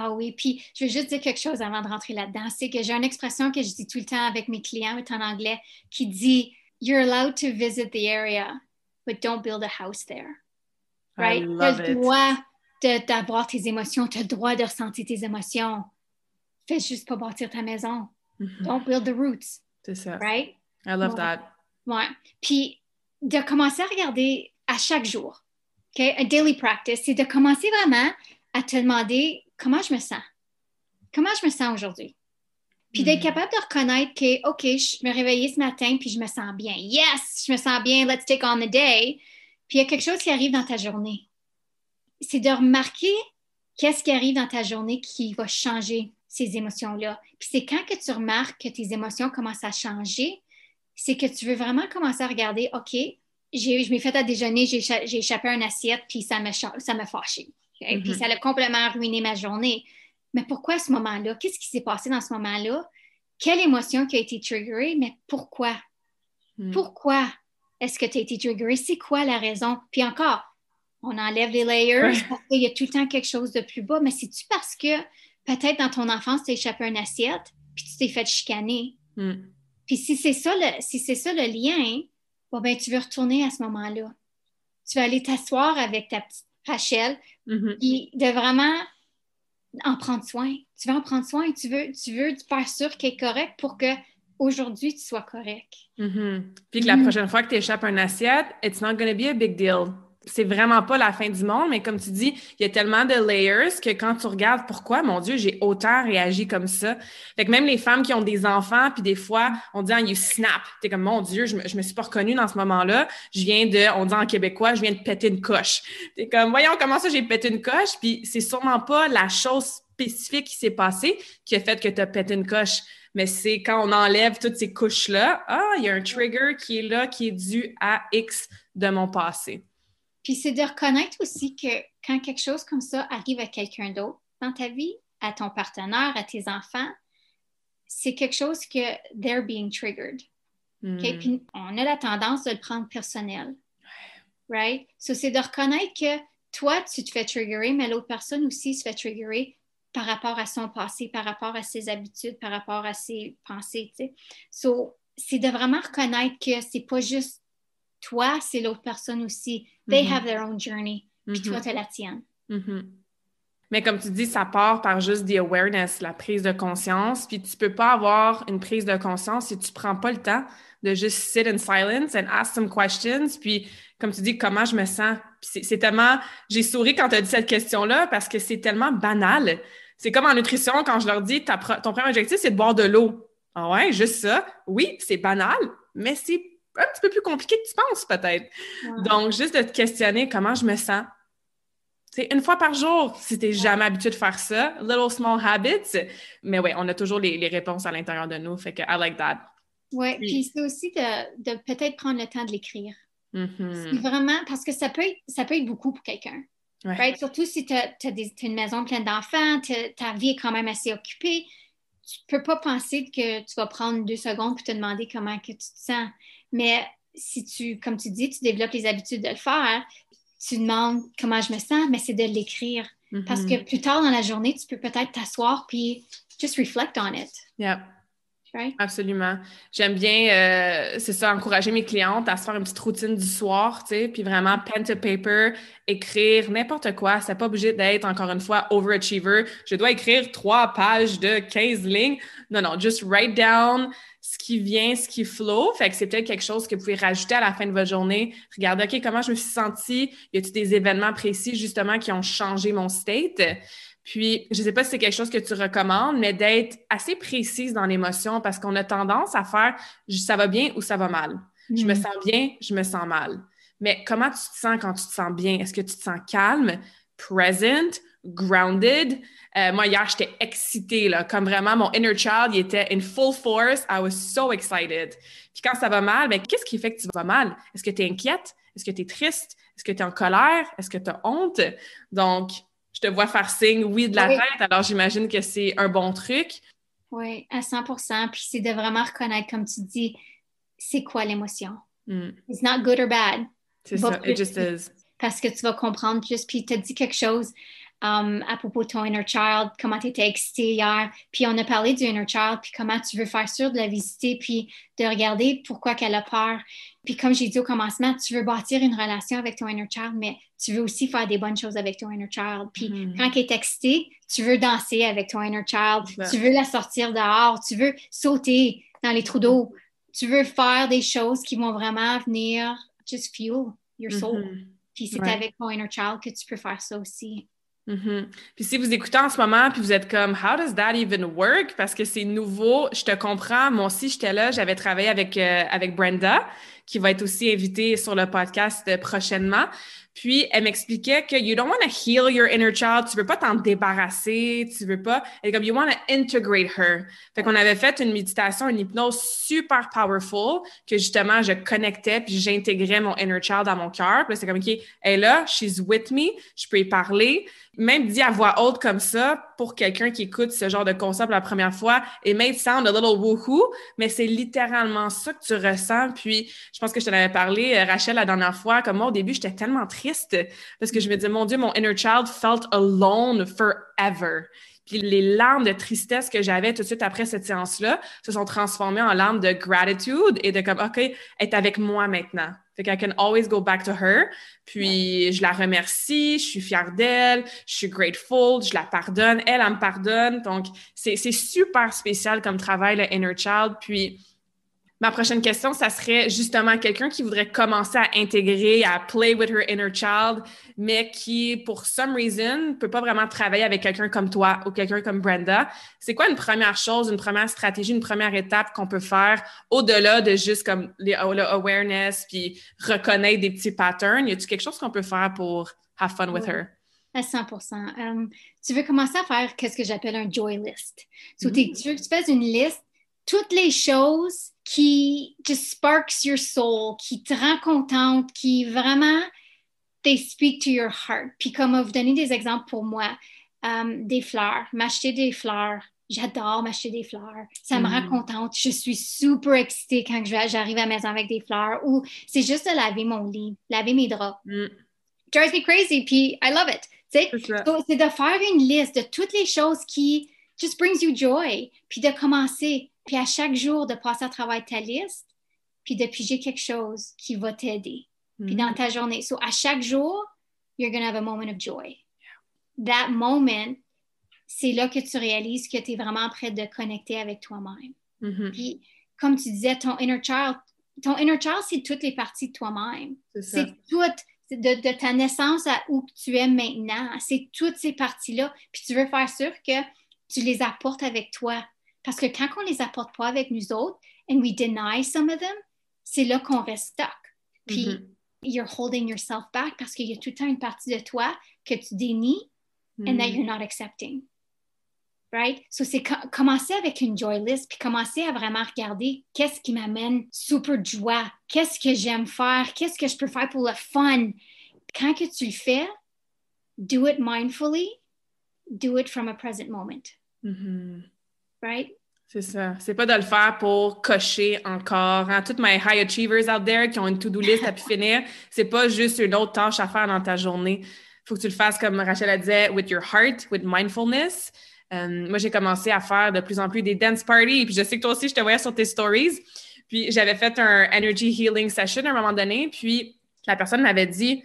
Ah oui, puis je veux juste dire quelque chose avant de rentrer là-dedans. C'est que j'ai une expression que je dis tout le temps avec mes clients, en anglais, qui dit You're allowed to visit the area, but don't build a house there. Right? Tu as le droit d'avoir tes émotions, tu as le droit de ressentir tes émotions. Fais juste pas bâtir ta maison. Mm-hmm. Don't build the roots. C'est ça. Right? I love that. Ouais. Puis de commencer à regarder à chaque jour. OK? A daily practice, c'est de commencer vraiment à te demander comment je me sens. Comment je me sens aujourd'hui? Puis d'être hmm. capable de reconnaître que, OK, je me réveillais ce matin, puis je me sens bien. Yes, je me sens bien, let's take on the day. Puis il y a quelque chose qui arrive dans ta journée. C'est de remarquer qu'est-ce qui arrive dans ta journée qui va changer ces émotions-là. Puis c'est quand que tu remarques que tes émotions commencent à changer, c'est que tu veux vraiment commencer à regarder, OK, je m'ai fait à déjeuner, j'ai échappé à une assiette, puis ça m'a fâché. Puis mm-hmm. ça a complètement ruiné ma journée. Mais pourquoi à ce moment-là? Qu'est-ce qui s'est passé dans ce moment-là? Quelle émotion qui a été triggerée? Mais pourquoi? Mm. Pourquoi est-ce que tu as été triggerée? C'est quoi la raison? Puis encore, on enlève les layers parce qu'il y a tout le temps quelque chose de plus bas. Mais c'est-tu parce que peut-être dans ton enfance, tu as échappé à une assiette, puis tu t'es fait chicaner? Mm. Puis si c'est ça, si c'est ça le lien, bon, ben, tu veux retourner à ce moment-là. Tu vas aller t'asseoir avec ta petite Rachel, mm-hmm. de vraiment en prendre soin. Tu veux en prendre soin. Tu veux, tu veux faire sûr qu'elle est correct pour que aujourd'hui tu sois correct. Mm-hmm. Puis que la mm-hmm. prochaine fois que tu échappes une assiette, it's not going to be a big deal c'est vraiment pas la fin du monde, mais comme tu dis, il y a tellement de layers que quand tu regardes pourquoi, mon Dieu, j'ai autant réagi comme ça. Fait que même les femmes qui ont des enfants, puis des fois, on dit, ah, you snap. T'es comme, mon Dieu, je me, me suis pas reconnue dans ce moment-là. Je viens de, on dit en québécois, je viens de péter une coche. T'es comme, voyons comment ça, j'ai pété une coche, puis c'est sûrement pas la chose spécifique qui s'est passée qui a fait que tu as pété une coche. Mais c'est quand on enlève toutes ces couches-là, ah, il y a un trigger qui est là, qui est dû à X de mon passé. Puis c'est de reconnaître aussi que quand quelque chose comme ça arrive à quelqu'un d'autre dans ta vie, à ton partenaire, à tes enfants, c'est quelque chose que they're being triggered. Hmm. Puis on a la tendance de le prendre personnel. Right? So c'est de reconnaître que toi, tu te fais triggerer, mais l'autre personne aussi se fait triggerer par rapport à son passé, par rapport à ses habitudes, par rapport à ses pensées. So, c'est de vraiment reconnaître que c'est pas juste toi, c'est l'autre personne aussi. They mm-hmm. have their own journey. Puis toi, mm-hmm. tu la tienne. Mm-hmm. Mais comme tu dis, ça part par juste the awareness, la prise de conscience. Puis tu peux pas avoir une prise de conscience si tu prends pas le temps de juste sit in silence and ask some questions. Puis, comme tu dis, comment je me sens? c'est tellement... J'ai souri quand tu as dit cette question-là parce que c'est tellement banal. C'est comme en nutrition, quand je leur dis, ton premier objectif, c'est de boire de l'eau. Ah ouais, juste ça? Oui, c'est banal, mais c'est un petit peu plus compliqué que tu penses, peut-être. Donc, juste de te questionner comment je me sens. C'est une fois par jour, si tu n'es jamais habitué de faire ça. Little small habits. Mais oui, on a toujours les, réponses à l'intérieur de nous. Fait que I like that. Oui, puis c'est aussi de, peut-être prendre le temps de l'écrire. Mm-hmm. Vraiment, parce que ça peut être, ça peut être beaucoup pour quelqu'un. Surtout si tu as, une maison pleine d'enfants, ta vie est quand même assez occupée. Tu ne peux pas penser que tu vas prendre deux secondes pour te demander comment que tu te sens. Mais si tu, comme tu dis, tu développes les habitudes de le faire, tu demandes comment je me sens, mais c'est de l'écrire. Parce que mm-hmm. plus tard dans la journée, tu peux peut-être t'asseoir puis just reflect on it. Yeah. Absolument. J'aime bien, euh, c'est ça, encourager mes clientes à se faire une petite routine du soir, tu sais, puis vraiment pen to paper, écrire n'importe quoi. C'est pas obligé d'être, encore une fois, overachiever. Je dois écrire trois pages de 15 lignes. Non, non, just write down ce qui vient, ce qui flow. Fait que c'est peut-être quelque chose que vous pouvez rajouter à la fin de votre journée. Regardez, OK, comment je me suis sentie? Y a-t-il des événements précis, justement, qui ont changé mon state? Puis, je ne sais pas si c'est quelque chose que tu recommandes, mais d'être assez précise dans l'émotion parce qu'on a tendance à faire ça va bien ou ça va mal. Je me mm. sens bien, je me sens mal. Mais comment tu te sens quand tu te sens bien? Est-ce que tu te sens calme, present, grounded? Euh, moi, hier, j'étais excitée, là, comme vraiment mon inner child, il était in full force. I was so excited. Puis quand ça va mal, ben, qu'est-ce qui fait que tu vas mal? Est-ce que tu es inquiète? Est-ce que tu es triste? Est-ce que tu es en colère? Est-ce que tu as honte? Donc, je te vois faire signe oui de la tête, alors j'imagine que c'est un bon truc. Oui, à 100% Puis c'est de vraiment reconnaître, comme tu dis, c'est quoi l'émotion? Mm. It's not good or bad. C'est ça, it just is. Parce que tu vas comprendre plus, puis tu as dit quelque chose. Um, à propos de ton inner child, comment tu étais excitée hier. Puis on a parlé du inner child, puis comment tu veux faire sûr de la visiter, puis de regarder pourquoi qu'elle a peur. Puis comme j'ai dit au commencement, tu veux bâtir une relation avec ton inner child, mais tu veux aussi faire des bonnes choses avec ton inner child. Puis mm-hmm. quand elle est excitée, tu veux danser avec ton inner child, tu veux la sortir dehors, tu veux sauter dans les trous d'eau, tu veux faire des choses qui vont vraiment venir just fuel your soul. Mm-hmm. Puis c'est avec ton inner child que tu peux faire ça aussi. Mm-hmm. Puis si vous écoutez en ce moment, puis vous êtes comme How does that even work? Parce que c'est nouveau, je te comprends. Moi aussi, j'étais là, j'avais travaillé avec, euh, avec Brenda, qui va être aussi invitée sur le podcast prochainement. Puis elle m'expliquait que you don't want to heal your inner child, tu veux pas t'en débarrasser, tu veux pas. Elle comme you want to integrate her. Fait qu'on avait fait une méditation, une hypnose super powerful que justement je connectais puis j'intégrais mon inner child dans mon cœur. Puis c'est comme ok, elle est là, she's with me, je peux y parler même dit à voix haute comme ça, pour quelqu'un qui écoute ce genre de concept la première fois, it may sound a little woohoo, mais c'est littéralement ça que tu ressens. Puis, je pense que je t'en avais parlé, euh, Rachel, la dernière fois, comme moi, au début, j'étais tellement triste parce que je me disais, mon Dieu, mon inner child felt alone forever. Puis les larmes de tristesse que j'avais tout de suite après cette séance-là se sont transformées en larmes de gratitude et de comme, OK, elle est avec moi maintenant. Fait que I can always go back to her. Puis je la remercie, je suis fière d'elle, je suis grateful, je la pardonne, elle, elle me pardonne. Donc, c'est super spécial comme travail, le inner child. Puis Ma prochaine question, ça serait justement quelqu'un qui voudrait commencer à intégrer, à play with her inner child, mais qui, pour some reason, peut pas vraiment travailler avec quelqu'un comme toi ou quelqu'un comme Brenda. C'est quoi une première chose, une première stratégie, une première étape qu'on peut faire au-delà de juste comme les, le awareness puis reconnaître des petits patterns? Y a-t-il quelque chose qu'on peut faire pour have fun with her? À 100 um, Tu veux commencer à faire ce que j'appelle un joy list. So, tu veux que tu fasses une liste toutes les choses qui just sparks your soul, qui te rend contente, qui vraiment they speak to your heart. Puis comme vous donner des exemples pour moi, um, des fleurs, m'acheter des fleurs. J'adore m'acheter des fleurs. Ça me rend mm. contente. Je suis super excitée quand j'arrive à la maison avec des fleurs. Ou c'est juste de laver mon lit, laver mes draps. Mm. Drives me crazy, puis I love it. C'est de faire une liste de toutes les choses qui just brings you joy, puis de commencer puis à chaque jour, de passer à travers ta liste, puis de piger quelque chose qui va t'aider. Puis dans mm. ta journée. So à chaque jour, you're going to have a moment of joy. That moment, c'est là que tu réalises que tu es vraiment prêt de connecter avec toi-même. Mm-hmm. Puis, comme tu disais, ton inner child, ton inner child, c'est toutes les parties de toi-même. C'est tout, de, de, ta naissance à où tu es maintenant. C'est toutes ces parties-là. Puis tu veux faire sûr que tu les apportes avec toi. Parce que quand on les apporte pas avec nous autres, and we deny some of them, c'est là qu'on reste stuck. Puis, mm-hmm. you're holding yourself back parce qu'il y a tout le temps une partie de toi que tu dénies and that mm. you're not accepting. Right? So, c'est commencer avec une joy list, puis commencer à vraiment regarder qu'est-ce qui m'amène super joie, qu'est-ce que j'aime faire, qu'est-ce que je peux faire pour le fun. Quand que tu le fais, do it mindfully, do it from a present moment. Mm-hmm. Right? C'est ça. C'est pas de le faire pour cocher encore. Hein? Toutes mes high achievers out there qui ont une to-do list à pu finir, c'est pas juste une autre tâche à faire dans ta journée. Faut que tu le fasses comme Rachel a dit, with your heart, with mindfulness. Euh, moi, j'ai commencé à faire de plus en plus des dance parties. Puis je sais que toi aussi, je te voyais sur tes stories. Puis j'avais fait un energy healing session à un moment donné. Puis la personne m'avait dit,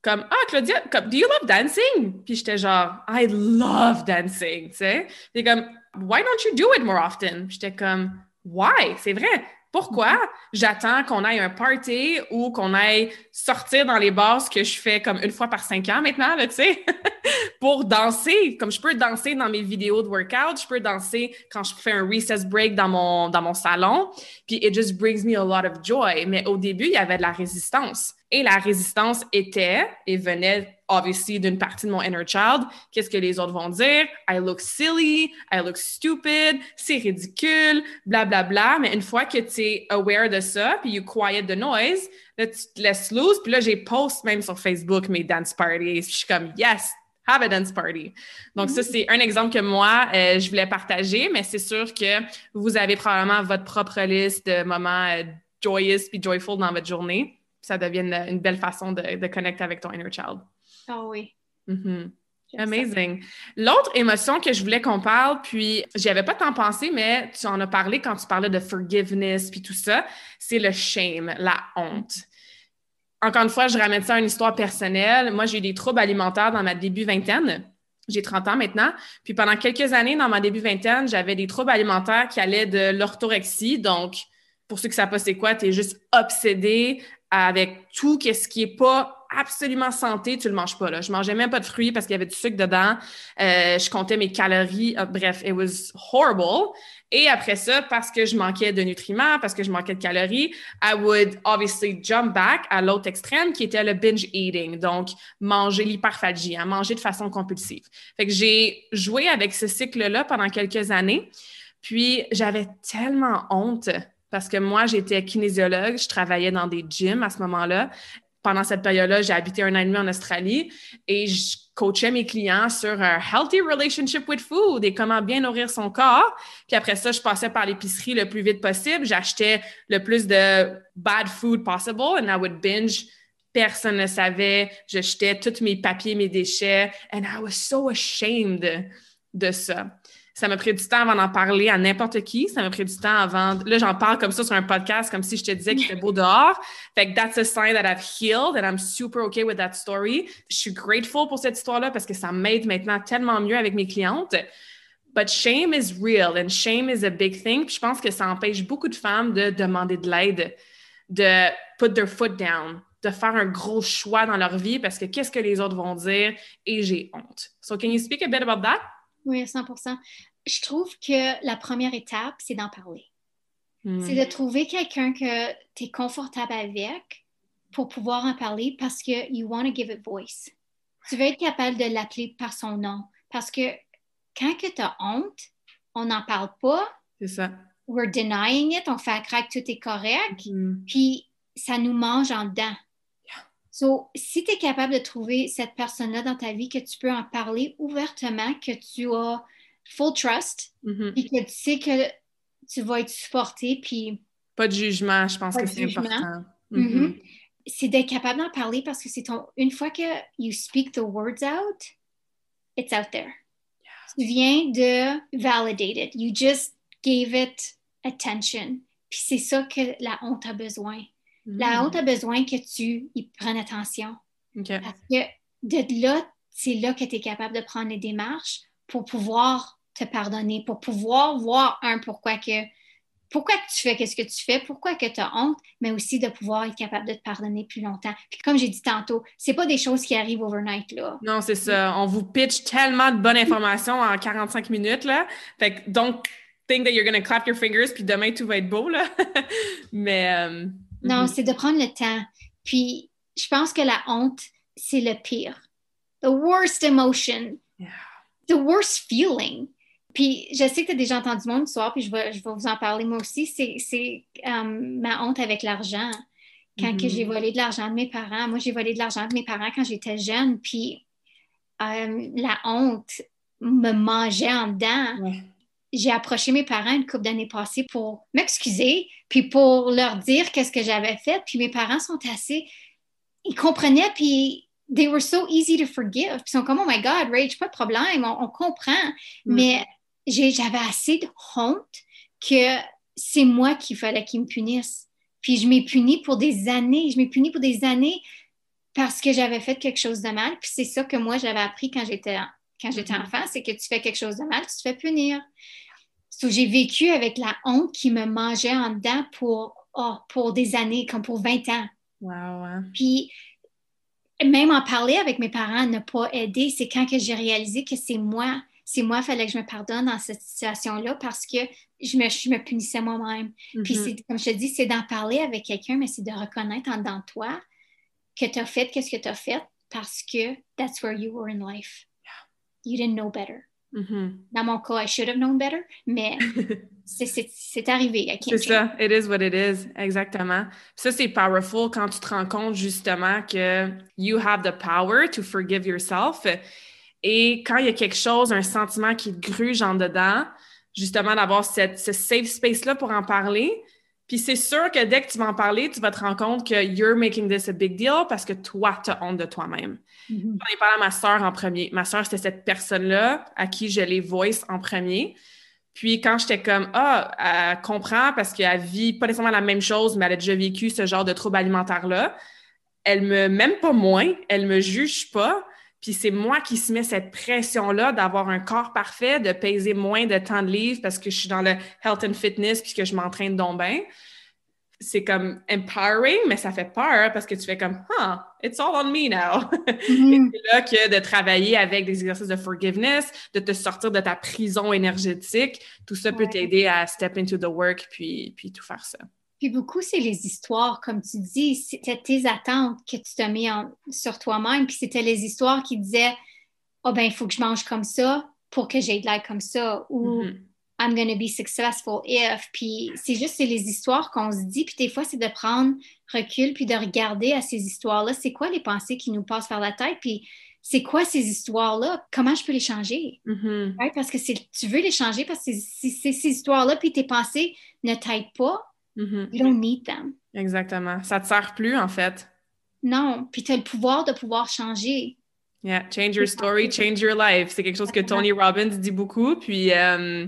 comme Ah, Claudia, comme, do you love dancing? Puis j'étais genre I love dancing, tu sais. Puis comme Why don't you do it more often? J'étais comme Why? C'est vrai. Pourquoi j'attends qu'on aille un party ou qu'on aille sortir dans les bars, ce que je fais comme une fois par cinq ans maintenant, tu sais, pour danser? Comme je peux danser dans mes vidéos de workout, je peux danser quand je fais un recess break dans mon, dans mon salon, puis it just brings me a lot of joy. Mais au début, il y avait de la résistance. Et la résistance était et venait obviously d'une partie de mon inner child. Qu'est-ce que les autres vont dire? I look silly, I look stupid, c'est ridicule, bla bla bla. Mais une fois que tu es aware de ça, puis you quiet the noise, là, tu te laisses loose. Puis là, j'ai post même sur Facebook mes dance parties. Je suis comme, yes, have a dance party. Donc, ça, c'est un exemple que moi, euh, je voulais partager, mais c'est sûr que vous avez probablement votre propre liste de moments euh, joyous puis joyful dans votre journée. Ça devient une, belle façon de, de connecter avec ton inner child. Ah oui. Mm-hmm. Amazing. L'autre émotion que je voulais qu'on parle, puis j'y avais pas tant pensé, mais tu en as parlé quand tu parlais de forgiveness puis tout ça, c'est le shame, la honte. Encore une fois, je ramène ça à une histoire personnelle. Moi, j'ai eu des troubles alimentaires dans ma début vingtaine. J'ai 30 ans maintenant. Puis pendant quelques années, dans ma début vingtaine, j'avais des troubles alimentaires qui allaient de l'orthorexie. Donc, pour ceux qui savent pas c'est quoi, tu es juste obsédé avec tout ce qui n'est pas absolument santé, tu le manges pas. Là. Je mangeais même pas de fruits parce qu'il y avait du sucre dedans. Euh, je comptais mes calories. Ah, bref, it was horrible. Et après ça, parce que je manquais de nutriments, parce que je manquais de calories, I would obviously jump back à l'autre extrême qui était le binge eating, donc manger l'hyperphagie, hein, manger de façon compulsive. Fait que j'ai joué avec ce cycle-là pendant quelques années. Puis j'avais tellement honte parce que moi, j'étais kinésiologue, je travaillais dans des gyms à ce moment-là. Pendant cette période-là, j'ai habité un an et demi en Australie et je coachais mes clients sur un healthy relationship with food et comment bien nourrir son corps. Puis après ça, je passais par l'épicerie le plus vite possible. J'achetais le plus de bad food possible and I would binge. Personne ne savait. Je jetais tous mes papiers, mes déchets. And I was so ashamed de ça. Ça m'a pris du temps avant d'en parler à n'importe qui. Ça m'a pris du temps avant. Là, j'en parle comme ça sur un podcast, comme si je te disais qu'il était beau dehors. Fait que that's a sign that I've healed and I'm super okay with that story. Je suis grateful pour cette histoire-là parce que ça m'aide maintenant tellement mieux avec mes clientes. But shame is real and shame is a big thing. Puis je pense que ça empêche beaucoup de femmes de demander de l'aide, de put their foot down, de faire un gros choix dans leur vie parce que qu'est-ce que les autres vont dire? Et j'ai honte. So can you speak a bit about that? Oui, 100% je trouve que la première étape, c'est d'en parler. Hmm. C'est de trouver quelqu'un que tu es confortable avec pour pouvoir en parler parce que you want to give it voice. Tu veux être capable de l'appeler par son nom parce que quand tu as honte, on n'en parle pas. C'est ça. We're denying it, on fait croire que tout est correct, hmm. puis ça nous mange en dedans. So, si tu es capable de trouver cette personne-là dans ta vie, que tu peux en parler ouvertement, que tu as full trust, mm-hmm. puis que tu sais que tu vas être supporté, puis... Pas de jugement, je pense que c'est important. Mm-hmm. Mm-hmm. C'est d'être capable d'en parler parce que c'est ton... Une fois que you speak the words out, it's out there. Tu viens de validate it. You just gave it attention. Puis c'est ça que la honte a besoin. La honte a besoin que tu y prennes attention. Parce que de là, c'est là que tu es capable de prendre les démarches pour pouvoir te pardonner, pour pouvoir voir un pourquoi que pourquoi que tu fais qu'est-ce que tu fais, pourquoi que tu as honte, mais aussi de pouvoir être capable de te pardonner plus longtemps. Puis comme j'ai dit tantôt, c'est pas des choses qui arrivent overnight là. Non, c'est ça. On vous pitch tellement de bonnes informations en 45 minutes là. Fait que donc think that you're gonna clap your fingers puis demain tout va être beau là. mais euh, non, mhm. c'est de prendre le temps. Puis je pense que la honte, c'est le pire. The worst emotion. The worst feeling. Puis je sais que tu as déjà entendu mon histoire, puis je vais, je vais vous en parler moi aussi. C'est euh, ma honte avec l'argent. Quand j'ai mhm. volé de l'argent de mes parents. Moi, j'ai volé de l'argent de mes parents quand j'étais jeune, puis euh, la honte me mangeait en dedans. J'ai approché mes parents une couple d'années passées pour m'excuser, puis pour leur dire qu'est-ce que j'avais fait. Puis mes parents sont assez... Ils comprenaient, puis they were so easy to forgive. Puis ils sont comme, oh my God, Rage, pas de problème, on, comprend. Mm. Mais j'avais assez de honte que c'est moi qu'il fallait qu'ils me punissent. Puis je m'ai puni pour des années. Je m'ai puni pour des années parce que j'avais fait quelque chose de mal. Puis c'est ça que moi, j'avais appris quand j'étais quand j'étais mm-hmm. enfant, c'est que tu fais quelque chose de mal, tu te fais punir. j'ai vécu avec la honte qui me mangeait en dedans pour, oh, pour des années, comme pour 20 ans. Wow. Puis même en parler avec mes parents n'a pas aidé. C'est quand que j'ai réalisé que c'est moi, c'est moi, il fallait que je me pardonne dans cette situation-là parce que je me, je me punissais moi-même. Puis mm-hmm. comme je te dis, c'est d'en parler avec quelqu'un, mais c'est de reconnaître en dedans toi que tu as fait qu'est-ce que tu as fait parce que that's where you were in life. You didn't know better. Mm-hmm. Dans mon cas, I should have known better, mais c'est arrivé. C'est ça, it is what it is, exactement. Ça, c'est powerful quand tu te rends compte justement que you have the power to forgive yourself. Et quand il y a quelque chose, un sentiment qui te gruge en dedans, justement d'avoir ce safe space-là pour en parler. Puis c'est sûr que dès que tu vas en parler, tu vas te rendre compte que you're making this a big deal parce que toi, tu as honte de toi-même. Mm-hmm. J'en ai parlé à ma soeur en premier. Ma soeur, c'était cette personne-là à qui je l'ai voice en premier. Puis quand j'étais comme Ah, elle comprend parce qu'elle vit pas nécessairement la même chose, mais elle a déjà vécu ce genre de trouble alimentaire-là, elle me, même pas moins, elle me juge pas. Puis c'est moi qui se mets cette pression-là d'avoir un corps parfait, de peser moins de temps de livres parce que je suis dans le health and fitness puis que je m'entraîne donc bien. c'est comme empowering, mais ça fait peur parce que tu fais comme, ah, it's all on me now. Mm-hmm. c'est là que de travailler avec des exercices de forgiveness, de te sortir de ta prison énergétique, tout ça peut t'aider à step into the work puis, puis tout faire ça. Puis beaucoup, c'est les histoires, comme tu dis, c'était tes attentes que tu t'as mis sur toi-même, puis c'était les histoires qui disaient, oh ben, il faut que je mange comme ça pour que j'aie de l'air comme ça, ou mm-hmm. I'm gonna be successful if. Puis c'est juste, c'est les histoires qu'on se dit. Puis des fois, c'est de prendre recul puis de regarder à ces histoires-là. C'est quoi les pensées qui nous passent par la tête? Puis c'est quoi ces histoires-là? Comment je peux les changer? Mm-hmm. Parce que tu veux les changer parce que c'est ces histoires-là puis tes pensées ne t'aident pas. Mm-hmm. You don't need them. Exactement. Ça te sert plus, en fait. Non. Puis tu as le pouvoir de pouvoir changer. Yeah, change your story, change your life. C'est quelque chose que Tony Robbins dit beaucoup. Puis, euh,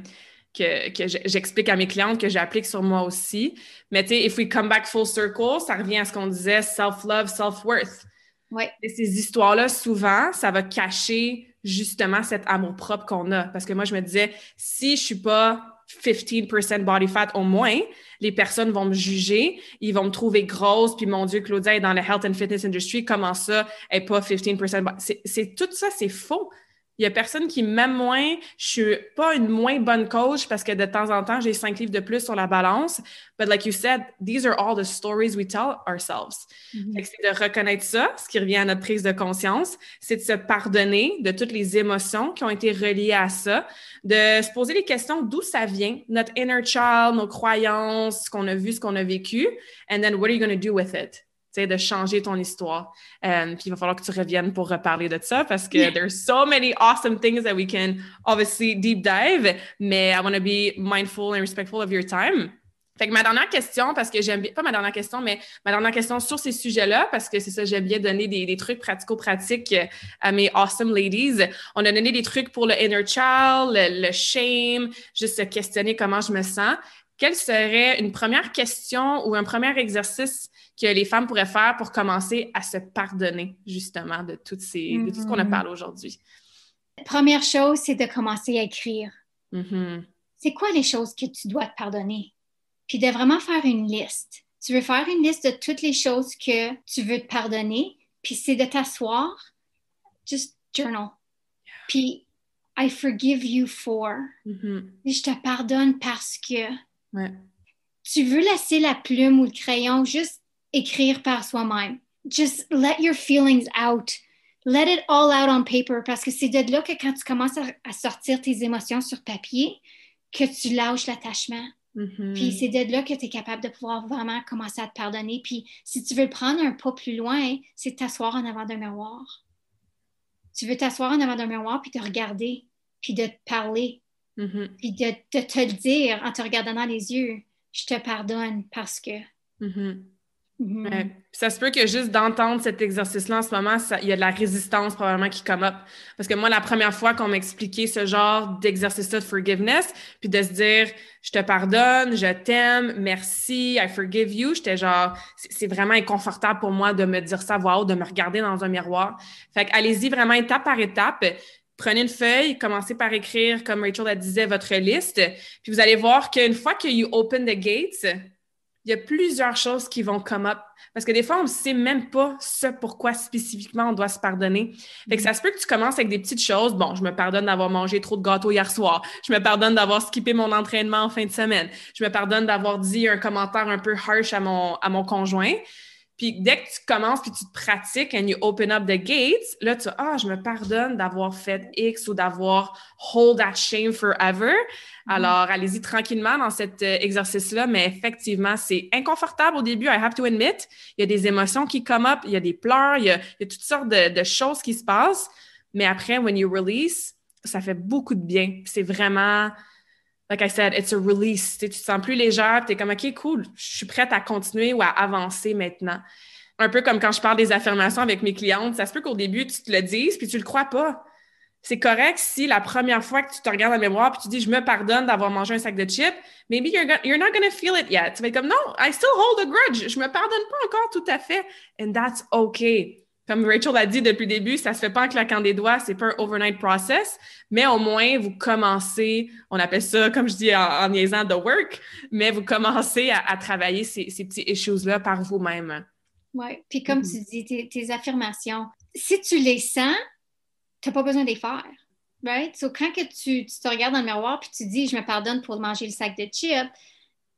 que, j'explique à mes clientes, que j'applique sur moi aussi. Mais tu sais, if we come back full circle, ça revient à ce qu'on disait self-love, self-worth. Ouais. Et ces histoires-là, souvent, ça va cacher justement cet amour-propre qu'on a. Parce que moi, je me disais, si je suis pas 15% body fat au moins, les personnes vont me juger, ils vont me trouver grosse, puis mon Dieu, Claudia est dans la health and fitness industry, comment ça, elle est pas 15% C'est tout ça, c'est faux. Il y a personne qui m'aime moins. Je suis pas une moins bonne coach parce que de temps en temps, j'ai cinq livres de plus sur la balance. But like you said, these are all the stories we tell ourselves. Mm-hmm. C'est de reconnaître ça, ce qui revient à notre prise de conscience. C'est de se pardonner de toutes les émotions qui ont été reliées à ça, de se poser les questions d'où ça vient, notre inner child, nos croyances, ce qu'on a vu, ce qu'on a vécu, and then what are you going to do with it? De changer ton histoire. Um, puis il va falloir que tu reviennes pour reparler de ça parce que there's so many awesome things that we can obviously deep dive, mais I want to be mindful and respectful of your time. Fait que ma dernière question, parce que j'aime bien, pas ma dernière question, mais ma dernière question sur ces sujets-là, parce que c'est ça, j'aime bien donner des, des trucs pratico-pratiques à mes awesome ladies. On a donné des trucs pour le inner child, le, le shame, juste questionner comment je me sens. Quelle serait une première question ou un premier exercice que les femmes pourraient faire pour commencer à se pardonner, justement, de, toutes ces, de tout ce qu'on a mm-hmm. parlé aujourd'hui? Première chose, c'est de commencer à écrire. Mm-hmm. C'est quoi les choses que tu dois te pardonner? Puis de vraiment faire une liste. Tu veux faire une liste de toutes les choses que tu veux te pardonner, puis c'est de t'asseoir, just journal. Puis I forgive you for. Mm-hmm. Je te pardonne parce que. Ouais. Tu veux laisser la plume ou le crayon juste écrire par soi-même? Just let your feelings out. Let it all out on paper parce que c'est de là que quand tu commences à, sortir tes émotions sur papier, que tu lâches l'attachement. Mm-hmm. Puis c'est de là que tu es capable de pouvoir vraiment commencer à te pardonner. Puis si tu veux le prendre un pas plus loin, c'est de t'asseoir en avant d'un miroir. Tu veux t'asseoir en avant d'un miroir puis te regarder, puis de te parler, mm-hmm. puis de, te le dire en te regardant dans les yeux. Je te pardonne parce que. Mm-hmm. Mm-hmm. Ça se peut que juste d'entendre cet exercice-là en ce moment, il y a de la résistance probablement qui come up. Parce que moi, la première fois qu'on m'expliquait ce genre d'exercice-là de forgiveness, puis de se dire je te pardonne, je t'aime, merci, I forgive you, j'étais genre c'est vraiment inconfortable pour moi de me dire ça voix haute, de me regarder dans un miroir. Fait allez-y vraiment étape par étape. Prenez une feuille, commencez par écrire, comme Rachel la disait, votre liste. Puis vous allez voir qu'une fois que you open the gates, il y a plusieurs choses qui vont come up. Parce que des fois, on ne sait même pas ce pourquoi spécifiquement on doit se pardonner. Fait ça se peut que tu commences avec des petites choses. Bon, je me pardonne d'avoir mangé trop de gâteaux hier soir. Je me pardonne d'avoir skippé mon entraînement en fin de semaine. Je me pardonne d'avoir dit un commentaire un peu harsh à mon, à mon conjoint. Puis dès que tu commences, puis tu te pratiques and you open up the gates, là, tu ah, je me pardonne d'avoir fait X ou d'avoir hold that shame forever. Mm-hmm. Alors, allez-y tranquillement dans cet euh, exercice-là, mais effectivement, c'est inconfortable au début, I have to admit. Il y a des émotions qui come up, il y a des pleurs, il y a, toutes sortes de, choses qui se passent. Mais après, when you release, ça fait beaucoup de bien. C'est vraiment like I said, it's a release. Tu te sens plus légère, tu es comme, OK, cool, je suis prête à continuer ou à avancer maintenant. Un peu comme quand je parle des affirmations avec mes clientes, ça se peut qu'au début, tu te le dises, puis tu le crois pas. C'est correct si la première fois que tu te regardes dans mémoire puis tu dis je me pardonne d'avoir mangé un sac de chips, maybe you're, you're not going to feel it yet. Tu vas être comme non, I still hold a grudge. Je me pardonne pas encore tout à fait. And that's okay. Comme Rachel l'a dit depuis le début, ça se fait pas en claquant des doigts, c'est pas un overnight process, mais au moins vous commencez, on appelle ça, comme je dis en, en niaisant, the work, mais vous commencez à, travailler ces, ces petits issues-là par vous-même. Oui, puis comme tu dis, tes, affirmations, si tu les sens, tu n'as pas besoin de les faire. Right? So, quand que tu, tu, te regardes dans le miroir puis tu dis je me pardonne pour manger le sac de chips,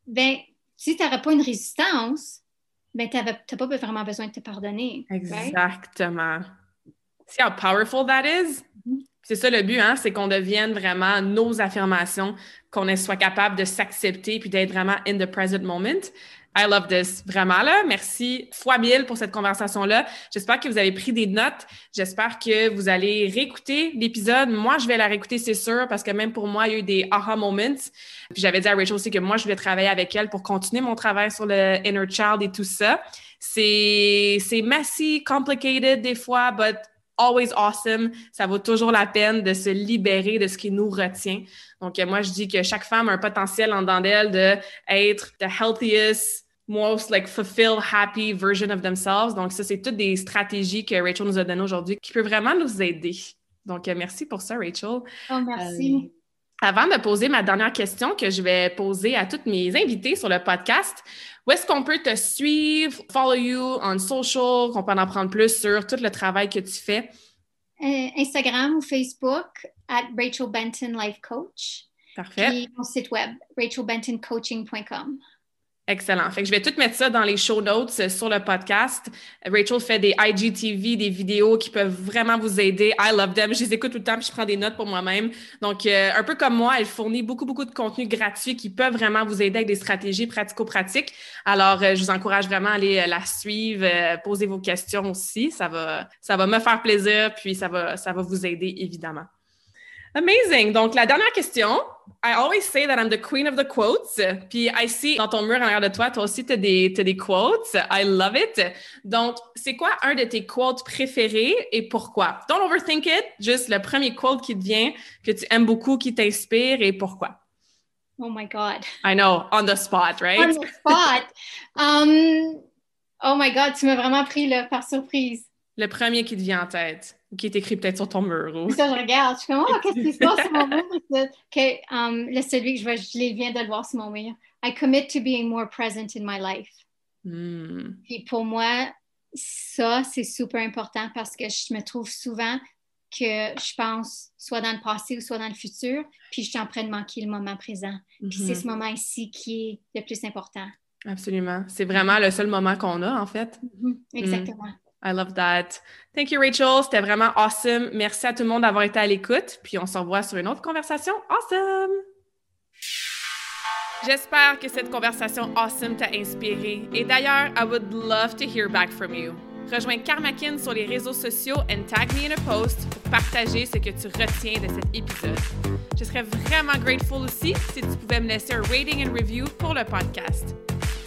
ben si tu n'aurais pas une résistance, ben tu n'as pas vraiment besoin de te pardonner. Exactement. See how powerful that is? Mm-hmm. C'est ça le but, hein? c'est qu'on devienne vraiment nos affirmations, qu'on soit capable de s'accepter puis d'être vraiment in the present moment. I love this. Vraiment, là. Merci fois mille pour cette conversation-là. J'espère que vous avez pris des notes. J'espère que vous allez réécouter l'épisode. Moi, je vais la réécouter, c'est sûr, parce que même pour moi, il y a eu des aha moments. Puis j'avais dit à Rachel aussi que moi, je voulais travailler avec elle pour continuer mon travail sur le inner child et tout ça. C'est, c'est messy, complicated des fois, but always awesome. Ça vaut toujours la peine de se libérer de ce qui nous retient. Donc, moi, je dis que chaque femme a un potentiel en dedans d'elle d'être the healthiest, most like fulfilled, happy version of themselves. Donc, ça, c'est toutes des stratégies que Rachel nous a données aujourd'hui qui peuvent vraiment nous aider. Donc, euh, merci pour ça, Rachel. Oh, merci. Euh, avant de poser ma dernière question que je vais poser à toutes mes invités sur le podcast, où est-ce qu'on peut te suivre, follow you on social, qu'on peut en apprendre plus sur tout le travail que tu fais? Euh, Instagram ou Facebook, at Rachel Benton Life Coach. Parfait. Et mon site web, rachelbentoncoaching.com. Excellent. Fait que je vais tout mettre ça dans les show notes euh, sur le podcast. Rachel fait des IGTV, des vidéos qui peuvent vraiment vous aider. I love them. Je les écoute tout le temps puis je prends des notes pour moi-même. Donc, euh, un peu comme moi, elle fournit beaucoup, beaucoup de contenu gratuit qui peuvent vraiment vous aider avec des stratégies pratico-pratiques. Alors, euh, je vous encourage vraiment à aller la suivre, poser vos questions aussi. Ça va, ça va me faire plaisir puis ça va, ça va vous aider évidemment. Amazing. Donc, la dernière question. I always say that I'm the queen of the quotes. Puis, I see dans ton mur en arrière de toi, toi aussi, tu as des, des quotes. I love it. Donc, c'est quoi un de tes quotes préférés et pourquoi? Don't overthink it. Juste le premier quote qui te vient, que tu aimes beaucoup, qui t'inspire et pourquoi? Oh my God. I know, on the spot, right? On the spot. um, oh my God, tu m'as vraiment pris là, par surprise. Le premier qui te vient en tête qui est écrit peut-être sur ton mur. Ou... Ça, je regarde. Je suis comme, oh, qu'est-ce qui se passe sur mon mur? OK, um, le celui que je, vois, je viens de le voir sur mon mur. I commit to being more present in my life. Hmm. Puis pour moi, ça, c'est super important parce que je me trouve souvent que je pense soit dans le passé ou soit dans le futur, puis je suis en train de manquer le moment présent. Puis c'est mm-hmm. ce moment ici qui est le plus important. Absolument. C'est vraiment le seul moment qu'on a, en fait. Mm-hmm. Exactement. I love that. Thank you, Rachel. C'était vraiment awesome. Merci à tout le monde d'avoir été à l'écoute. Puis on se revoit sur une autre conversation awesome. J'espère que cette conversation awesome t'a inspiré. Et d'ailleurs, I would love to hear back from you. Rejoins Karmakin sur les réseaux sociaux and tag me in a post pour partager ce que tu retiens de cet épisode. Je serais vraiment grateful aussi si tu pouvais me laisser un rating and review pour le podcast.